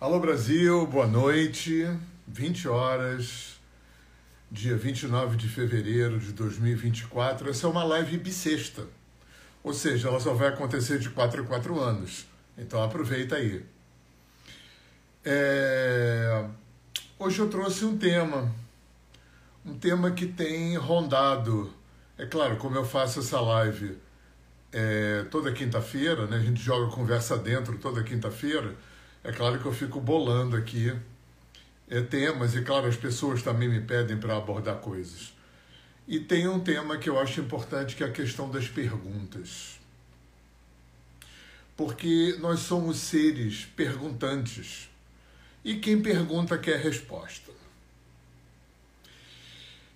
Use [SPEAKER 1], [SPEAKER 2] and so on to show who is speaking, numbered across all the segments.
[SPEAKER 1] Alô Brasil, boa noite. 20 horas, dia 29 de fevereiro de 2024. Essa é uma live bissexta. Ou seja, ela só vai acontecer de 4 em 4 anos. Então aproveita aí. É... Hoje eu trouxe um tema. Um tema que tem rondado. É claro, como eu faço essa live é, toda quinta-feira, né? a gente joga conversa dentro toda quinta-feira é claro que eu fico bolando aqui é, temas, e claro, as pessoas também me pedem para abordar coisas. E tem um tema que eu acho importante, que é a questão das perguntas. Porque nós somos seres perguntantes. E quem pergunta quer resposta.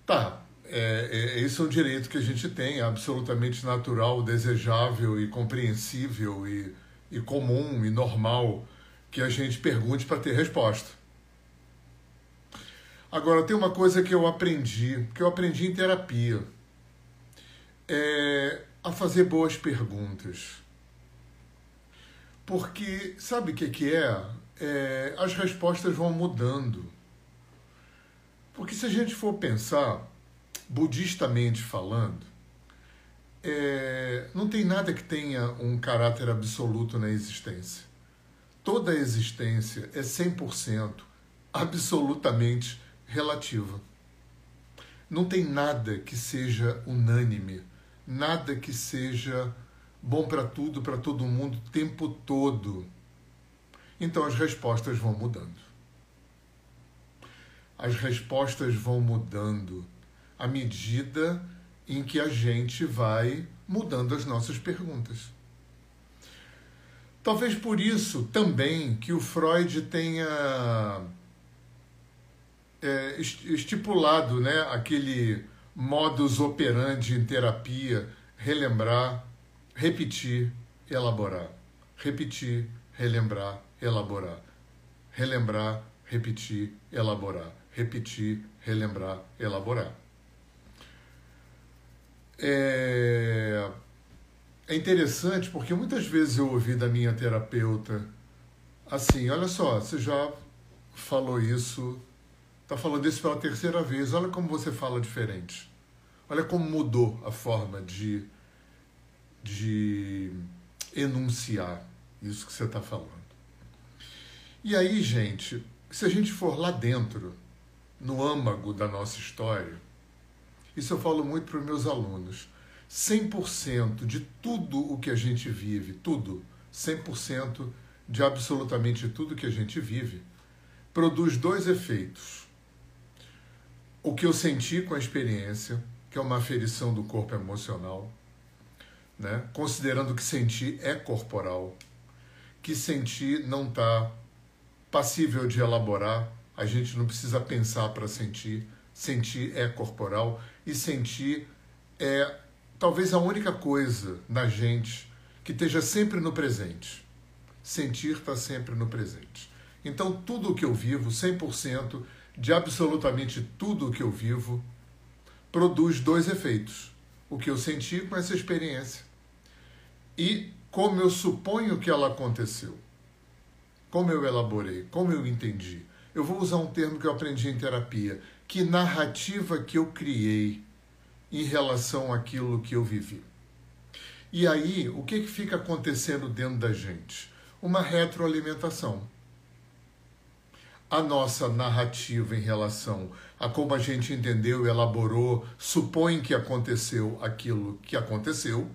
[SPEAKER 1] Tá, é, é, esse é um direito que a gente tem, é absolutamente natural, desejável e compreensível e, e comum e normal que a gente pergunte para ter resposta. Agora, tem uma coisa que eu aprendi, que eu aprendi em terapia, é a fazer boas perguntas. Porque, sabe o que, que é? é? As respostas vão mudando. Porque se a gente for pensar, budistamente falando, é, não tem nada que tenha um caráter absoluto na existência toda a existência é 100% absolutamente relativa. Não tem nada que seja unânime, nada que seja bom para tudo, para todo mundo, o tempo todo. Então as respostas vão mudando. As respostas vão mudando à medida em que a gente vai mudando as nossas perguntas. Talvez por isso também que o Freud tenha é, estipulado né, aquele modus operandi em terapia, relembrar, repetir, elaborar. Repetir, relembrar, elaborar. Relembrar, repetir, elaborar. Repetir, relembrar, elaborar. É, é interessante porque muitas vezes eu ouvi da minha terapeuta assim: olha só, você já falou isso, está falando isso pela terceira vez, olha como você fala diferente. Olha como mudou a forma de, de enunciar isso que você está falando. E aí, gente, se a gente for lá dentro, no âmago da nossa história, isso eu falo muito para os meus alunos 100% de tudo o que a gente vive, tudo, 100% de absolutamente tudo que a gente vive, produz dois efeitos. O que eu senti com a experiência, que é uma aferição do corpo emocional, né? considerando que sentir é corporal, que sentir não está passível de elaborar, a gente não precisa pensar para sentir, sentir é corporal e sentir é talvez a única coisa na gente que esteja sempre no presente. Sentir está sempre no presente. Então, tudo o que eu vivo, 100% de absolutamente tudo o que eu vivo, produz dois efeitos. O que eu senti com essa experiência e como eu suponho que ela aconteceu. Como eu elaborei, como eu entendi. Eu vou usar um termo que eu aprendi em terapia. Que narrativa que eu criei em relação àquilo que eu vivi. E aí, o que, que fica acontecendo dentro da gente? Uma retroalimentação. A nossa narrativa em relação a como a gente entendeu, elaborou, supõe que aconteceu aquilo que aconteceu,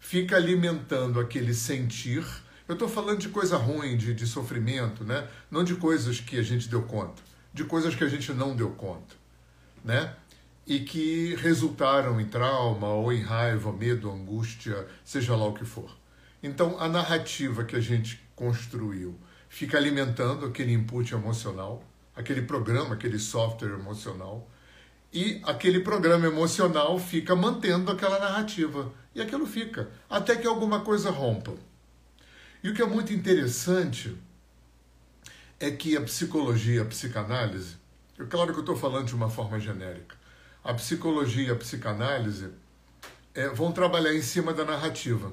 [SPEAKER 1] fica alimentando aquele sentir. Eu estou falando de coisa ruim, de, de sofrimento, né? não de coisas que a gente deu conta, de coisas que a gente não deu conta. Né? E que resultaram em trauma ou em raiva, medo, angústia, seja lá o que for. Então, a narrativa que a gente construiu fica alimentando aquele input emocional, aquele programa, aquele software emocional, e aquele programa emocional fica mantendo aquela narrativa. E aquilo fica, até que alguma coisa rompa. E o que é muito interessante é que a psicologia, a psicanálise, é claro que eu estou falando de uma forma genérica, a psicologia e a psicanálise é, vão trabalhar em cima da narrativa.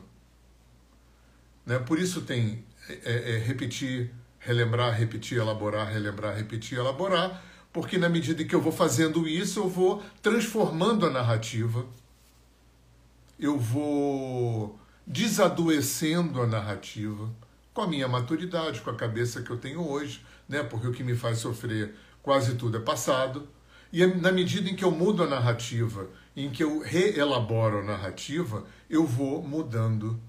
[SPEAKER 1] Né? Por isso tem é, é, repetir, relembrar, repetir, elaborar, relembrar, repetir, elaborar, porque na medida que eu vou fazendo isso, eu vou transformando a narrativa, eu vou desadoecendo a narrativa com a minha maturidade, com a cabeça que eu tenho hoje, né? Porque o que me faz sofrer quase tudo é passado. E na medida em que eu mudo a narrativa, em que eu reelaboro a narrativa, eu vou mudando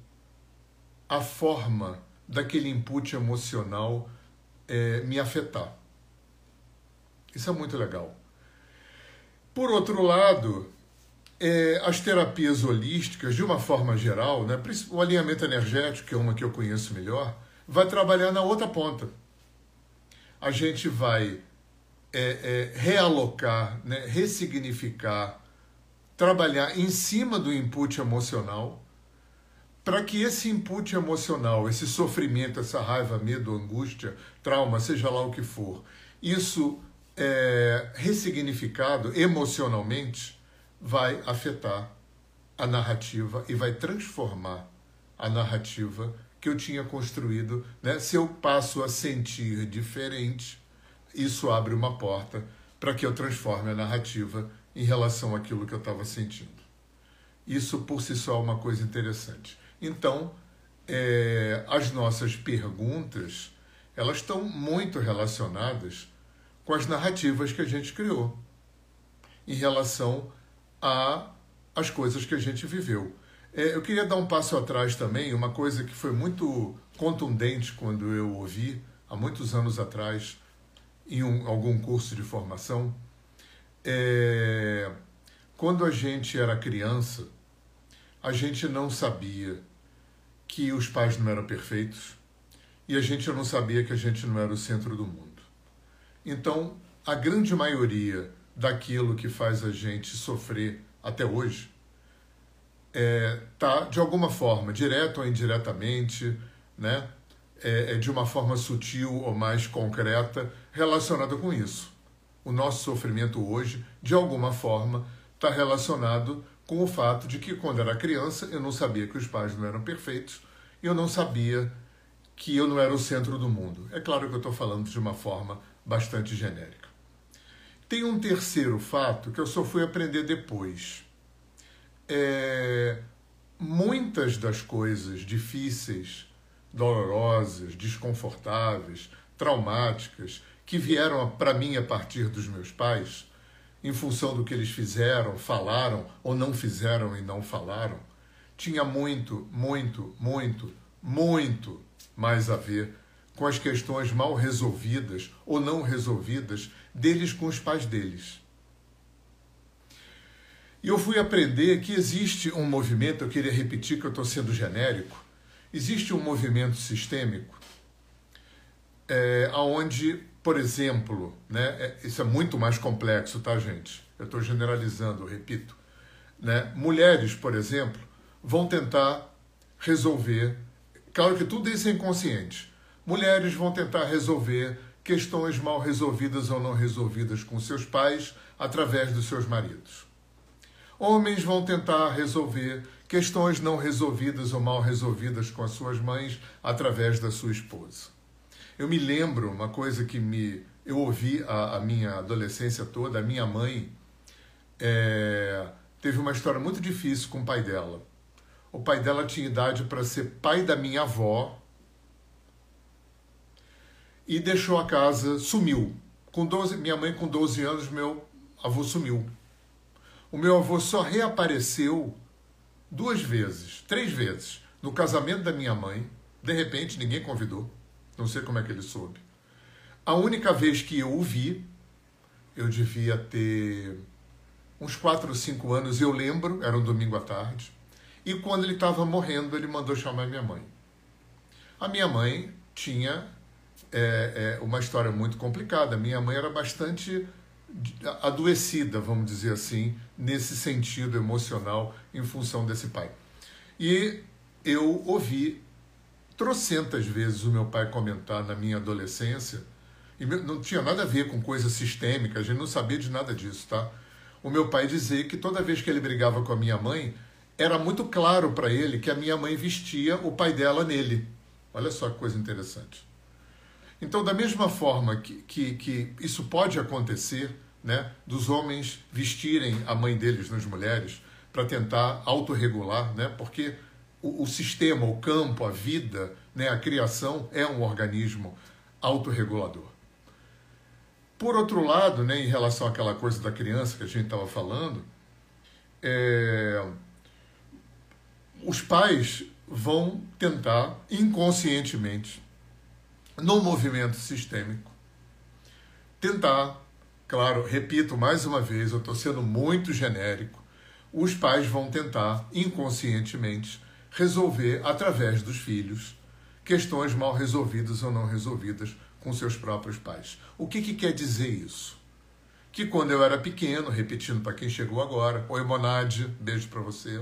[SPEAKER 1] a forma daquele input emocional é, me afetar. Isso é muito legal. Por outro lado, é, as terapias holísticas, de uma forma geral, né, o alinhamento energético, que é uma que eu conheço melhor, vai trabalhar na outra ponta. A gente vai é, é, realocar, né, ressignificar, trabalhar em cima do input emocional, para que esse input emocional, esse sofrimento, essa raiva, medo, angústia, trauma, seja lá o que for, isso é, ressignificado emocionalmente vai afetar a narrativa e vai transformar a narrativa que eu tinha construído. Né? Se eu passo a sentir diferente, isso abre uma porta para que eu transforme a narrativa em relação àquilo que eu estava sentindo. Isso por si só é uma coisa interessante. Então, é, as nossas perguntas elas estão muito relacionadas com as narrativas que a gente criou em relação a as coisas que a gente viveu. É, eu queria dar um passo atrás também, uma coisa que foi muito contundente quando eu ouvi, há muitos anos atrás, em um, algum curso de formação. É, quando a gente era criança, a gente não sabia que os pais não eram perfeitos e a gente não sabia que a gente não era o centro do mundo. Então, a grande maioria daquilo que faz a gente sofrer até hoje é, tá de alguma forma, direto ou indiretamente, né, é, é de uma forma sutil ou mais concreta relacionada com isso. O nosso sofrimento hoje, de alguma forma, está relacionado com o fato de que quando era criança eu não sabia que os pais não eram perfeitos e eu não sabia que eu não era o centro do mundo. É claro que eu estou falando de uma forma bastante genérica. Tem um terceiro fato que eu só fui aprender depois. É, muitas das coisas difíceis, dolorosas, desconfortáveis, traumáticas que vieram para mim a partir dos meus pais, em função do que eles fizeram, falaram ou não fizeram e não falaram, tinha muito, muito, muito, muito mais a ver com as questões mal resolvidas ou não resolvidas deles com os pais deles. E eu fui aprender que existe um movimento, eu queria repetir que eu estou sendo genérico, existe um movimento sistêmico é, onde, por exemplo, né, é, isso é muito mais complexo, tá, gente? Eu estou generalizando, repito. Né? Mulheres, por exemplo, vão tentar resolver. Claro que tudo isso é inconsciente mulheres vão tentar resolver questões mal resolvidas ou não resolvidas com seus pais através dos seus maridos. Homens vão tentar resolver questões não resolvidas ou mal resolvidas com as suas mães através da sua esposa. Eu me lembro uma coisa que me eu ouvi a, a minha adolescência toda. A minha mãe é, teve uma história muito difícil com o pai dela. O pai dela tinha idade para ser pai da minha avó e deixou a casa, sumiu. Com 12, minha mãe com 12 anos, meu avô sumiu. O meu avô só reapareceu duas vezes, três vezes, no casamento da minha mãe. De repente, ninguém convidou. Não sei como é que ele soube. A única vez que eu o vi, eu devia ter uns 4 ou 5 anos, eu lembro, era um domingo à tarde. E quando ele estava morrendo, ele mandou chamar minha mãe. A minha mãe tinha é, é uma história muito complicada. Minha mãe era bastante adoecida, vamos dizer assim, nesse sentido emocional em função desse pai. E eu ouvi trocentas vezes o meu pai comentar na minha adolescência, e não tinha nada a ver com coisa sistêmica, a gente não sabia de nada disso, tá? O meu pai dizer que toda vez que ele brigava com a minha mãe, era muito claro para ele que a minha mãe vestia o pai dela nele. Olha só que coisa interessante. Então, da mesma forma que, que, que isso pode acontecer, né, dos homens vestirem a mãe deles nas mulheres para tentar autorregular, né, porque o, sistema, o campo, a vida, né, a criação é um organismo autorregulador. Por outro lado, né, em relação àquela coisa da criança que a gente estava falando, é, os pais vão tentar inconscientemente, no movimento sistêmico, tentar, claro, repito mais uma vez, eu estou sendo muito genérico, os pais vão tentar inconscientemente resolver através dos filhos questões mal resolvidas ou não resolvidas com seus próprios pais. O que, que quer dizer isso? Que quando eu era pequeno, repetindo para quem chegou agora, oi Monade, beijo para você.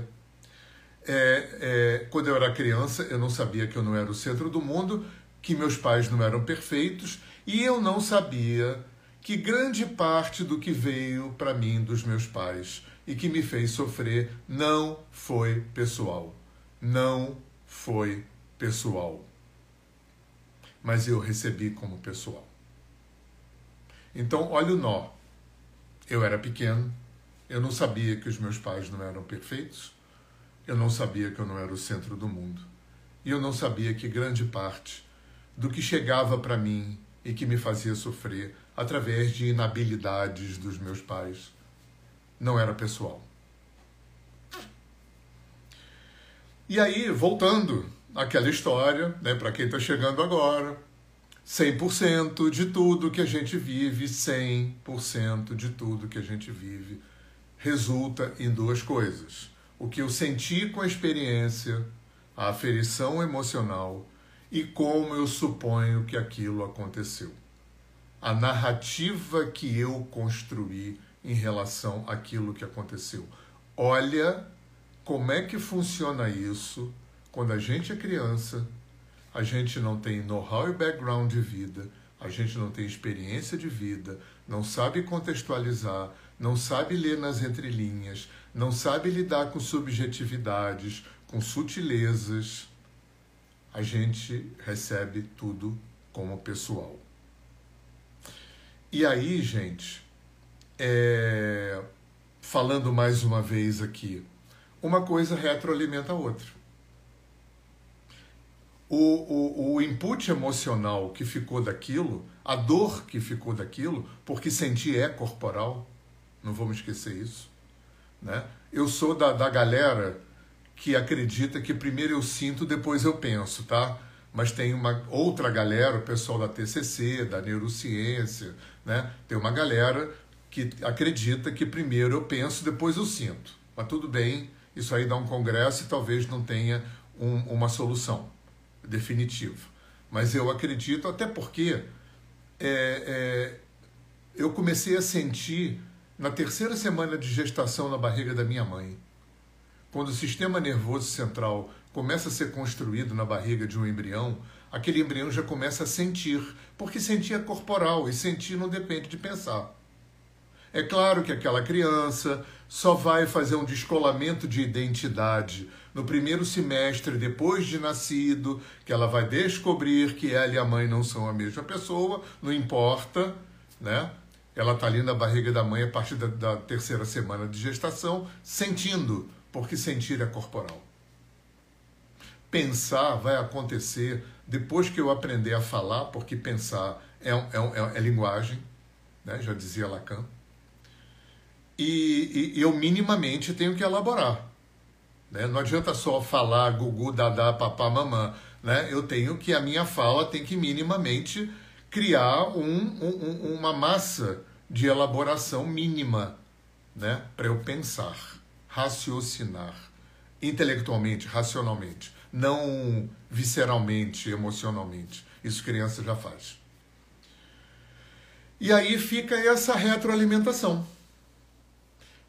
[SPEAKER 1] É, é, quando eu era criança, eu não sabia que eu não era o centro do mundo, que meus pais não eram perfeitos e eu não sabia que grande parte do que veio para mim dos meus pais e que me fez sofrer não foi pessoal. Não foi pessoal. Mas eu recebi como pessoal. Então, olha o nó. Eu era pequeno, eu não sabia que os meus pais não eram perfeitos, eu não sabia que eu não era o centro do mundo. E eu não sabia que grande parte do que chegava para mim e que me fazia sofrer através de inabilidades dos meus pais não era pessoal. E aí, voltando àquela história, né, para quem está chegando agora, 100% de tudo que a gente vive, 100% de tudo que a gente vive, resulta em duas coisas. O que eu senti com a experiência, a aferição emocional e como eu suponho que aquilo aconteceu. A narrativa que eu construí em relação àquilo que aconteceu. Olha como é que funciona isso quando a gente é criança a gente não tem know-how e background de vida, a gente não tem experiência de vida, não sabe contextualizar, não sabe ler nas entrelinhas, não sabe lidar com subjetividades, com sutilezas, a gente recebe tudo como pessoal. E aí, gente, é... falando mais uma vez aqui, uma coisa retroalimenta a outra o, o, o input emocional que ficou daquilo, a dor que ficou daquilo, porque sentir é corporal, não vamos esquecer isso. Né? Eu sou da, da galera que acredita que primeiro eu sinto, depois eu penso, tá? Mas tem uma outra galera, o pessoal da TCC, da neurociência, né? Tem uma galera que acredita que primeiro eu penso, depois eu sinto. Mas tudo bem, isso aí dá um congresso e talvez não tenha um, uma solução definitivo. Mas eu acredito, até porque é, é, eu comecei a sentir na terceira semana de gestação na barriga da minha mãe. Quando o sistema nervoso central começa a ser construído na barriga de um embrião, aquele embrião já começa a sentir, porque sentir é corporal e sentir não depende de pensar. É claro que aquela criança só vai fazer um descolamento de identidade no primeiro semestre depois de nascido, que ela vai descobrir que ela e a mãe não são a mesma pessoa, não importa, né? Ela está ali na barriga da mãe a partir da, da terceira semana de gestação, sentindo, porque sentir é corporal. Pensar vai acontecer depois que eu aprender a falar, porque pensar é, é, é, é linguagem, né? já dizia Lacan. E, e eu minimamente tenho que elaborar. Né? Não adianta só falar gugu, dadá, papá, mamã. Né? Eu tenho que, a minha fala tem que minimamente criar um, um, uma massa de elaboração mínima né? para eu pensar, raciocinar, intelectualmente, racionalmente, não visceralmente, emocionalmente. Isso criança já faz. E aí fica essa retroalimentação.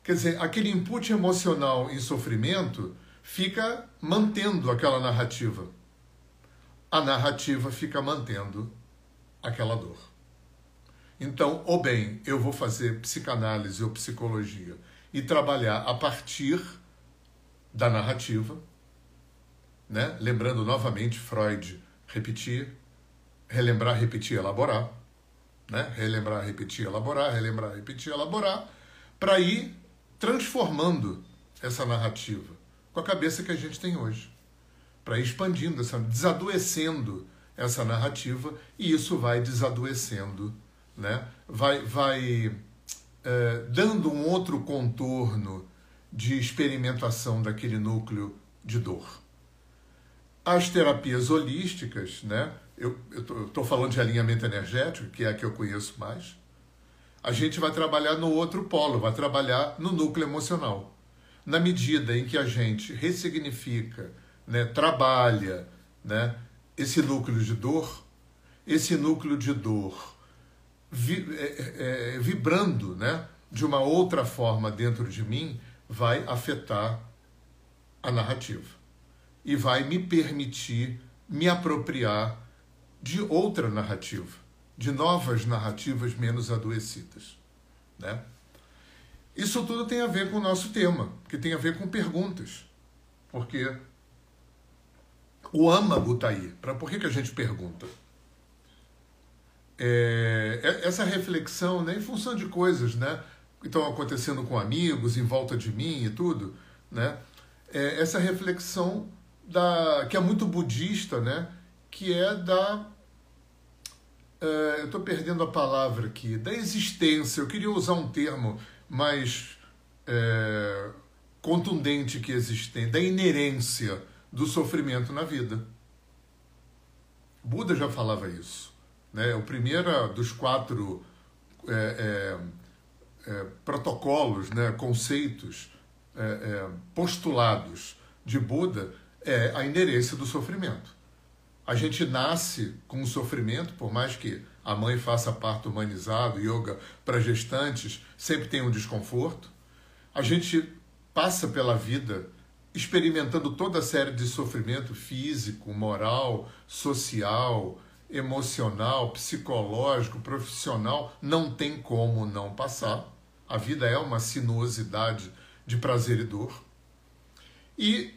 [SPEAKER 1] Quer dizer, aquele input emocional em sofrimento fica mantendo aquela narrativa. A narrativa fica mantendo aquela dor. Então, ou bem, eu vou fazer psicanálise ou psicologia e trabalhar a partir da narrativa, né? lembrando novamente Freud repetir, relembrar, repetir, elaborar. Né? Relembrar, repetir, elaborar, relembrar, repetir, elaborar, para ir transformando essa narrativa com a cabeça que a gente tem hoje. Para expandindo, essa, desadoecendo essa narrativa, e isso vai desadoecendo, né? vai, vai é, dando um outro contorno de experimentação daquele núcleo de dor. As terapias holísticas, né? eu estou falando de alinhamento energético, que é a que eu conheço mais, a gente vai trabalhar no outro polo, vai trabalhar no núcleo emocional. Na medida em que a gente ressignifica, né, trabalha né, esse núcleo de dor, esse núcleo de dor vi, é, é, é, vibrando né, de uma outra forma dentro de mim, vai afetar a narrativa e vai me permitir me apropriar de outra narrativa, de novas narrativas menos adoecidas. Né? Isso tudo tem a ver com o nosso tema, que tem a ver com perguntas. Porque o âmago está aí. Pra, por que, que a gente pergunta? É, é, essa reflexão, né, em função de coisas né, que estão acontecendo com amigos, em volta de mim e tudo, né, é, essa reflexão da, que é muito budista, né, que é da. É, eu estou perdendo a palavra aqui, da existência. Eu queria usar um termo mais é, contundente que existe, da inerência do sofrimento na vida. Buda já falava isso. Né? O primeiro dos quatro é, é, protocolos, né? conceitos, postulados de Buda é a inerência do sofrimento. A gente nasce com o sofrimento, por mais que a mãe faça parto humanizado, yoga para gestantes, sempre tem um desconforto. A gente passa pela vida experimentando toda a série de sofrimento físico, moral, social, emocional, psicológico, profissional, não tem como não passar. A vida é uma sinuosidade de prazer e dor. E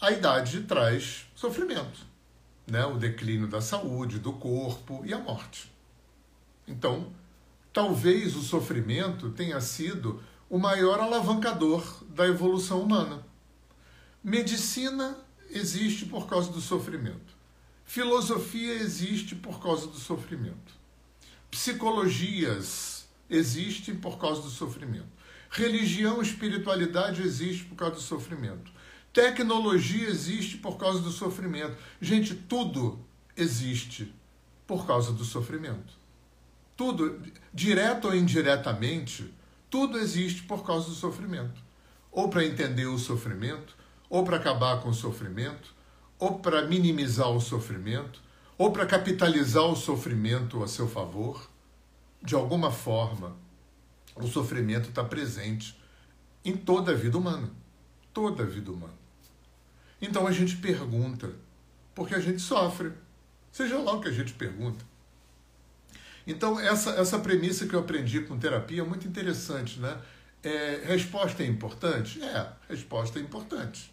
[SPEAKER 1] a idade traz sofrimento né, o declínio da saúde, do corpo e a morte. Então, talvez o sofrimento tenha sido o maior alavancador da evolução humana. Medicina existe por causa do sofrimento. Filosofia existe por causa do sofrimento. Psicologias existem por causa do sofrimento. Religião, espiritualidade existe por causa do sofrimento. Tecnologia existe por causa do sofrimento. Gente, tudo existe por causa do sofrimento. Tudo, direto ou indiretamente, tudo existe por causa do sofrimento. Ou para entender o sofrimento, ou para acabar com o sofrimento, ou para minimizar o sofrimento, ou para capitalizar o sofrimento a seu favor. De alguma forma, o sofrimento está presente em toda a vida humana. Toda a vida humana. Então a gente pergunta, porque a gente sofre. Seja lá o que a gente pergunta. Então, essa, essa premissa que eu aprendi com terapia é muito interessante, né? É, resposta é importante? É, resposta é importante.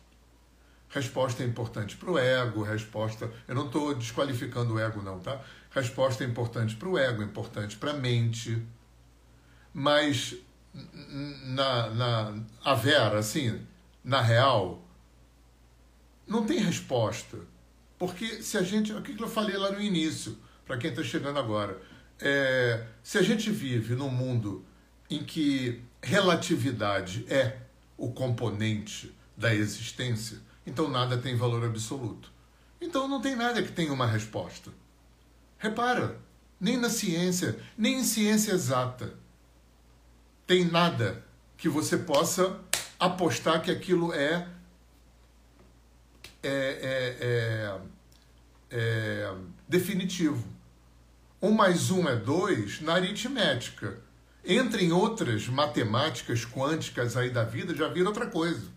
[SPEAKER 1] Resposta é importante para o ego, resposta. Eu não estou desqualificando o ego, não, tá? Resposta é importante para o ego, importante para a mente. Mas, na, na a Vera, assim, na real, não tem resposta. Porque se a gente. O que eu falei lá no início, para quem está chegando agora. É, se a gente vive num mundo em que relatividade é o componente da existência, então nada tem valor absoluto. Então não tem nada que tenha uma resposta. Repara, nem na ciência, nem em ciência exata, tem nada que você possa apostar que aquilo é é, é, é, é definitivo. Um mais um é dois na aritmética. Entra em outras matemáticas quânticas aí da vida, já vira outra coisa.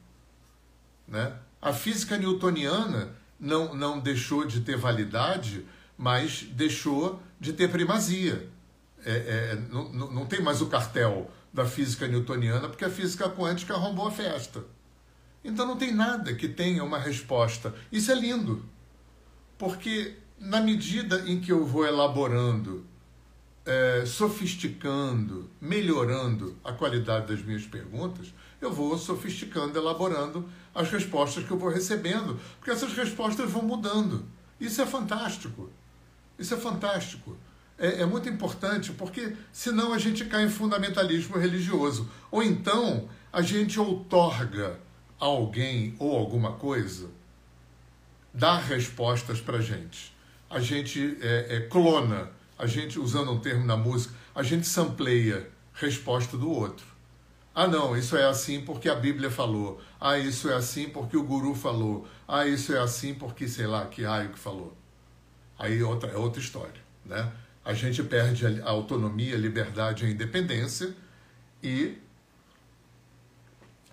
[SPEAKER 1] Né? A física newtoniana não, não deixou de ter validade, mas deixou de ter primazia. É, é, não, não tem mais o cartel da física newtoniana, porque a física quântica arrombou a festa. Então não tem nada que tenha uma resposta. Isso é lindo, porque na medida em que eu vou elaborando, é, sofisticando, melhorando a qualidade das minhas perguntas, eu vou sofisticando, elaborando as respostas que eu vou recebendo, porque essas respostas vão mudando. Isso é fantástico. Isso é fantástico. É, é, muito importante, porque senão a gente cai em fundamentalismo religioso. Ou então a gente outorga alguém ou alguma coisa, dá respostas para gente. A gente é, é, clona, a gente, usando um termo na música, a gente sampleia resposta do outro. Ah, não, isso é assim porque a Bíblia falou. Ah, isso é assim porque o guru falou. Ah, isso é assim porque sei lá que raio que falou. Aí outra, é outra história, né? A gente perde a autonomia, a liberdade e a independência e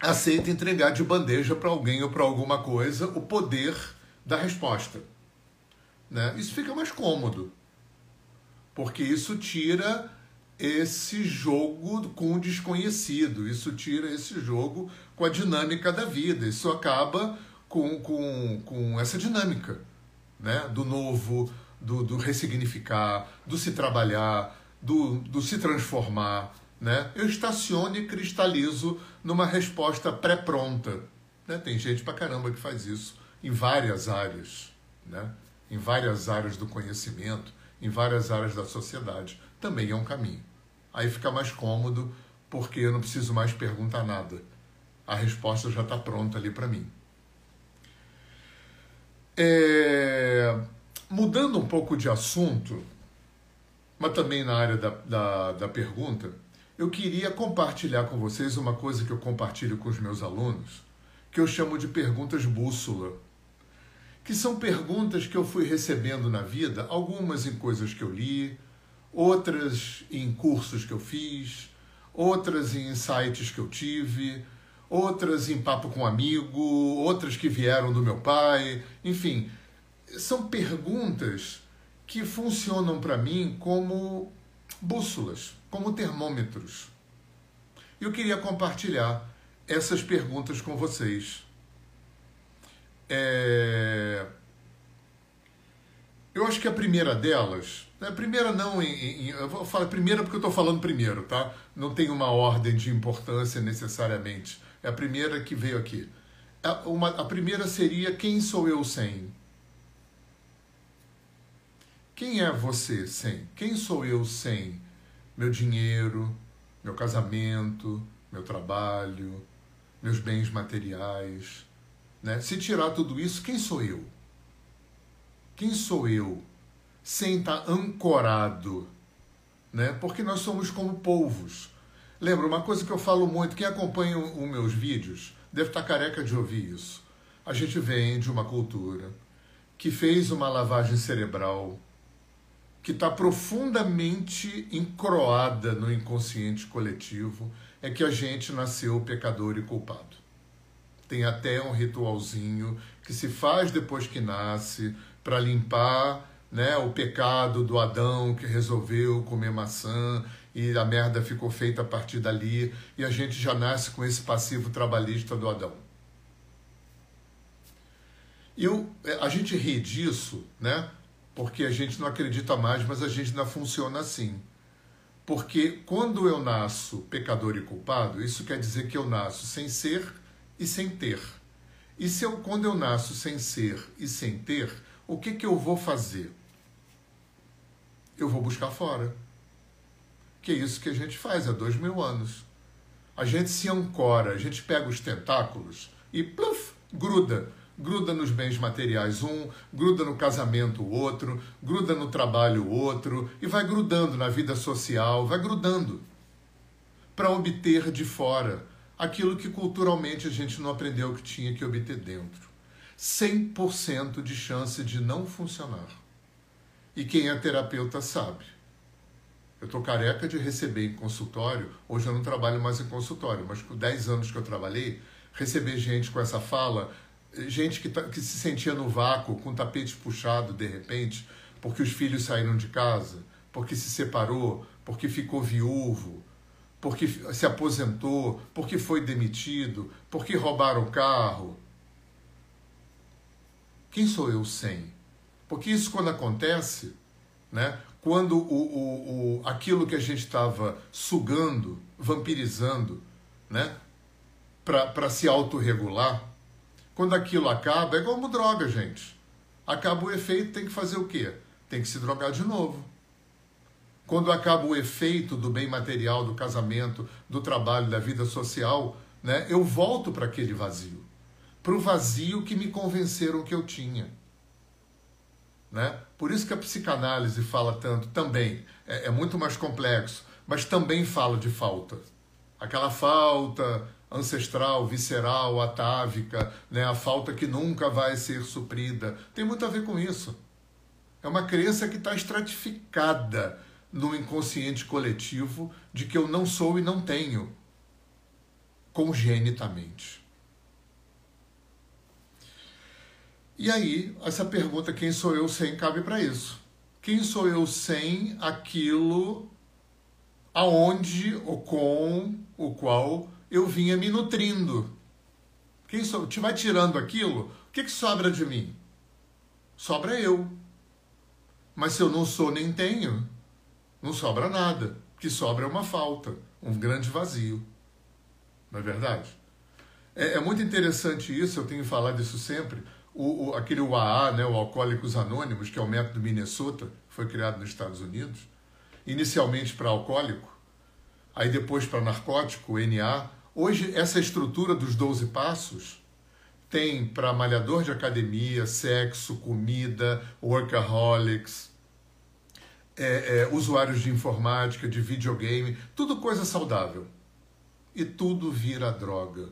[SPEAKER 1] aceita entregar de bandeja para alguém ou para alguma coisa o poder da resposta. Né? Isso fica mais cômodo, porque isso tira esse jogo com o desconhecido, isso tira esse jogo com a dinâmica da vida, isso acaba com, com, com essa dinâmica né? do novo, do, do ressignificar, do se trabalhar, do, do se transformar. Né? Eu estaciono e cristalizo numa resposta pré-pronta. Né? Tem gente pra caramba que faz isso em várias áreas, né? em várias áreas do conhecimento, em várias áreas da sociedade. Também é um caminho. Aí fica mais cômodo porque eu não preciso mais perguntar nada. A resposta já está pronta ali para mim. É... Mudando um pouco de assunto, mas também na área da, da, da pergunta, eu queria compartilhar com vocês uma coisa que eu compartilho com os meus alunos, que eu chamo de perguntas bússola. Que são perguntas que eu fui recebendo na vida, algumas em coisas que eu li, outras em cursos que eu fiz, outras em insights que eu tive, outras em papo com um amigo, outras que vieram do meu pai, enfim, são perguntas que funcionam para mim como bússolas, como termômetros. Eu queria compartilhar essas perguntas com vocês. É... Eu acho que a primeira delas a é, primeira não, em, em, eu vou falar primeira porque eu estou falando primeiro, tá? Não tem uma ordem de importância necessariamente. É a primeira que veio aqui. A, uma, a primeira seria quem sou eu sem? Quem é você sem? Quem sou eu sem meu dinheiro, meu casamento, meu trabalho, meus bens materiais? Né? Se tirar tudo isso, quem sou eu? Quem sou eu sem estar ancorado, né? Porque nós somos como polvos. Lembra, uma coisa que eu falo muito, quem acompanha os meus vídeos deve estar careca de ouvir isso. A gente vem de uma cultura que fez uma lavagem cerebral, que está profundamente encroada no inconsciente coletivo, é que a gente nasceu pecador e culpado. Tem até um ritualzinho que se faz depois que nasce para limpar né, o pecado do Adão que resolveu comer maçã e a merda ficou feita a partir dali e a gente já nasce com esse passivo trabalhista do Adão. E é, a gente ri disso, né? Porque a gente não acredita mais, mas a gente ainda funciona assim. Porque quando eu nasço pecador e culpado, isso quer dizer que eu nasço sem ser e sem ter. E se eu, quando eu nasço sem ser e sem ter, o que, que eu vou fazer? eu vou buscar fora. Que é isso que a gente faz há dois mil anos. A gente se ancora, a gente pega os tentáculos e pluf, gruda. Gruda nos bens materiais um, gruda no casamento outro, gruda no trabalho outro, e vai grudando na vida social, vai grudando para obter de fora aquilo que culturalmente a gente não aprendeu que tinha que obter dentro. 100% de chance de não funcionar. E quem é terapeuta sabe. Eu estou careca de receber em consultório. Hoje eu não trabalho mais em consultório, mas com 10 anos que eu trabalhei, receber gente com essa fala, gente que, tá, que se sentia no vácuo, com o tapete puxado de repente, porque os filhos saíram de casa, porque se separou, porque ficou viúvo, porque se aposentou, porque foi demitido, porque roubaram o carro. Quem sou eu sem? Porque isso quando acontece, né? quando o, o, o, aquilo que a gente estava sugando, vampirizando, né? para se autorregular, quando aquilo acaba, é como droga, gente. Acaba o efeito, tem que fazer o quê? Tem que se drogar de novo. Quando acaba o efeito do bem material, do casamento, do trabalho, da vida social, né, eu volto para aquele vazio. Para o vazio que me convenceram que eu tinha. Né? Por isso que a psicanálise fala tanto também, é, é muito mais complexo, mas também fala de falta. Aquela falta ancestral, visceral, atávica, né? a falta que nunca vai ser suprida. Tem muito a ver com isso. É uma crença que está estratificada no inconsciente coletivo de que eu não sou e não tenho congenitamente. E aí, essa pergunta, quem sou eu sem, cabe para isso. Quem sou eu sem aquilo aonde ou com o qual eu vinha me nutrindo? Quem sou? Te vai tirando aquilo, o que, que sobra de mim? Sobra eu. Mas se eu não sou nem tenho, não sobra nada. O que sobra é uma falta, um grande vazio. Não é verdade? É, é muito interessante isso, eu tenho falado isso sempre o, o, aquele UAA, né, o Alcoólicos Anônimos, que é o método Minnesota, foi criado nos Estados Unidos, inicialmente para alcoólico, aí depois para narcótico, NA. Hoje, essa estrutura dos 12 passos tem para malhador de academia, sexo, comida, workaholics, é, é, usuários de informática, de videogame, tudo coisa saudável. E tudo vira droga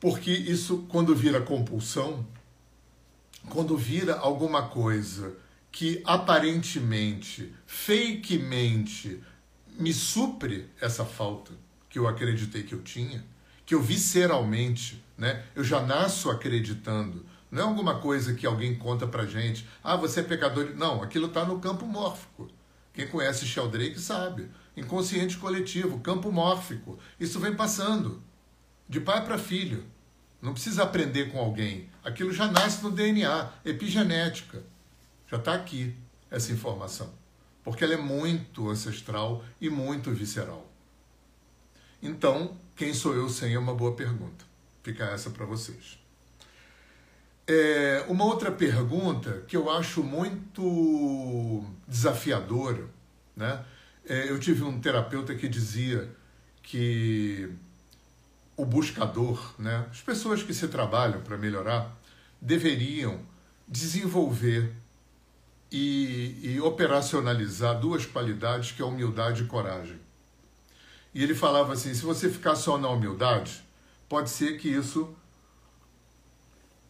[SPEAKER 1] porque isso, quando vira compulsão, quando vira alguma coisa que aparentemente, fakemente, me supre essa falta que eu acreditei que eu tinha, que eu visceralmente, né? Eu já nasço acreditando. Não é alguma coisa que alguém conta pra gente. Ah, você é pecador. Não, aquilo está no campo mórfico. Quem conhece Sheldrake sabe. Inconsciente coletivo, campo mórfico. Isso vem passando de pai para filho. Não precisa aprender com alguém. Aquilo já nasce no DNA, epigenética. Já está aqui essa informação. Porque ela é muito ancestral e muito visceral. Então, quem sou eu sem é uma boa pergunta. Fica essa para vocês. É, uma outra pergunta que eu acho muito desafiadora, né? É, eu tive um terapeuta que dizia que o buscador, né, as pessoas que se trabalham para melhorar, deveriam desenvolver e, e, operacionalizar duas qualidades que é humildade e coragem. E ele falava assim: se você ficar só na humildade, pode ser que isso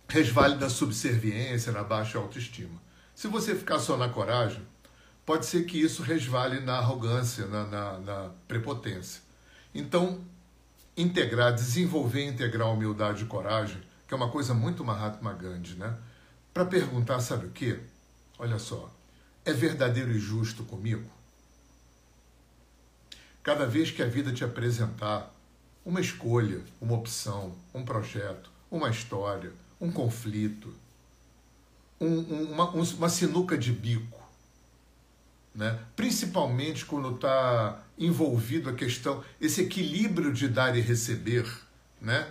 [SPEAKER 1] resvale da subserviência, na baixa autoestima. Se você ficar só na coragem, pode ser que isso resvale na arrogância, na, na, na prepotência. Então, integrar, desenvolver e integrar humildade e coragem, que é uma coisa muito Mahatma Gandhi, né? Para perguntar, sabe o quê? Olha só, é verdadeiro e justo comigo? Cada vez que a vida te apresentar uma escolha, uma opção, um projeto, uma história, um conflito, um, um, uma, uma sinuca de bico, né? principalmente quando está envolvido a questão, esse equilíbrio de dar e receber, né?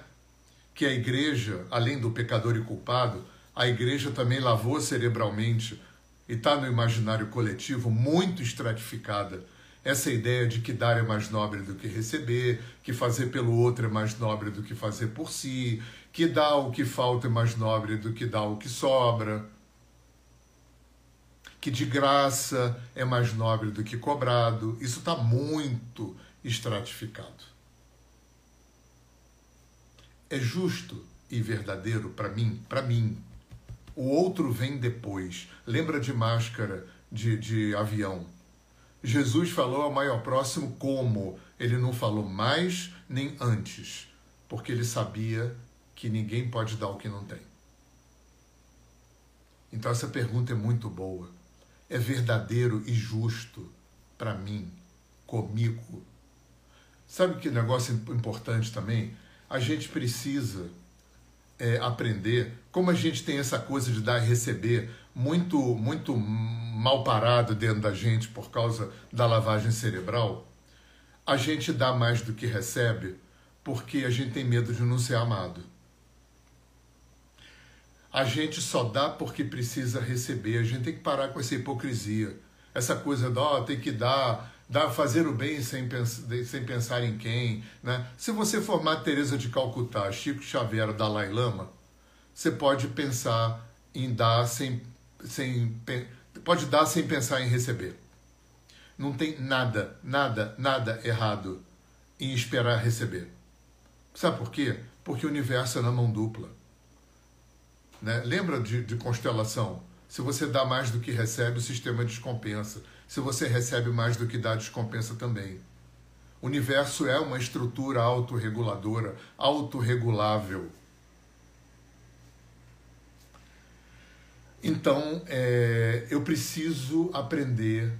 [SPEAKER 1] que a igreja, além do pecador e culpado, a igreja também lavou cerebralmente e está no imaginário coletivo muito estratificada essa ideia de que dar é mais nobre do que receber, que fazer pelo outro é mais nobre do que fazer por si, que dar o que falta é mais nobre do que dar o que sobra que de graça é mais nobre do que cobrado. Isso está muito estratificado. É justo e verdadeiro para mim, para mim. O outro vem depois. Lembra de máscara de, de avião? Jesus falou ao maior próximo como? Ele não falou mais nem antes, porque ele sabia que ninguém pode dar o que não tem. Então essa pergunta é muito boa é verdadeiro e justo para mim, comigo. Sabe que negócio importante também? A gente precisa é, aprender, como a gente tem essa coisa de dar e receber muito, muito mal parado dentro da gente por causa da lavagem cerebral, a gente dá mais do que recebe porque a gente tem medo de não ser amado. A gente só dá porque precisa receber. A gente tem que parar com essa hipocrisia. Essa coisa de, ó, oh, tem que dar, dar, fazer o bem sem, pens sem pensar em quem. Né? Se você formar Teresa de Calcutá, Chico Xavier, Dalai Lama, você pode pensar em dar sem, sem pode dar sem pensar em receber. Não tem nada, nada, nada errado em esperar receber. Sabe por quê? Porque o universo é na mão dupla. Né? Lembra de, de constelação? Se você dá mais do que recebe, o sistema descompensa. Se você recebe mais do que dá, descompensa também. O universo é uma estrutura autorreguladora, autorregulável. Então, é, eu preciso aprender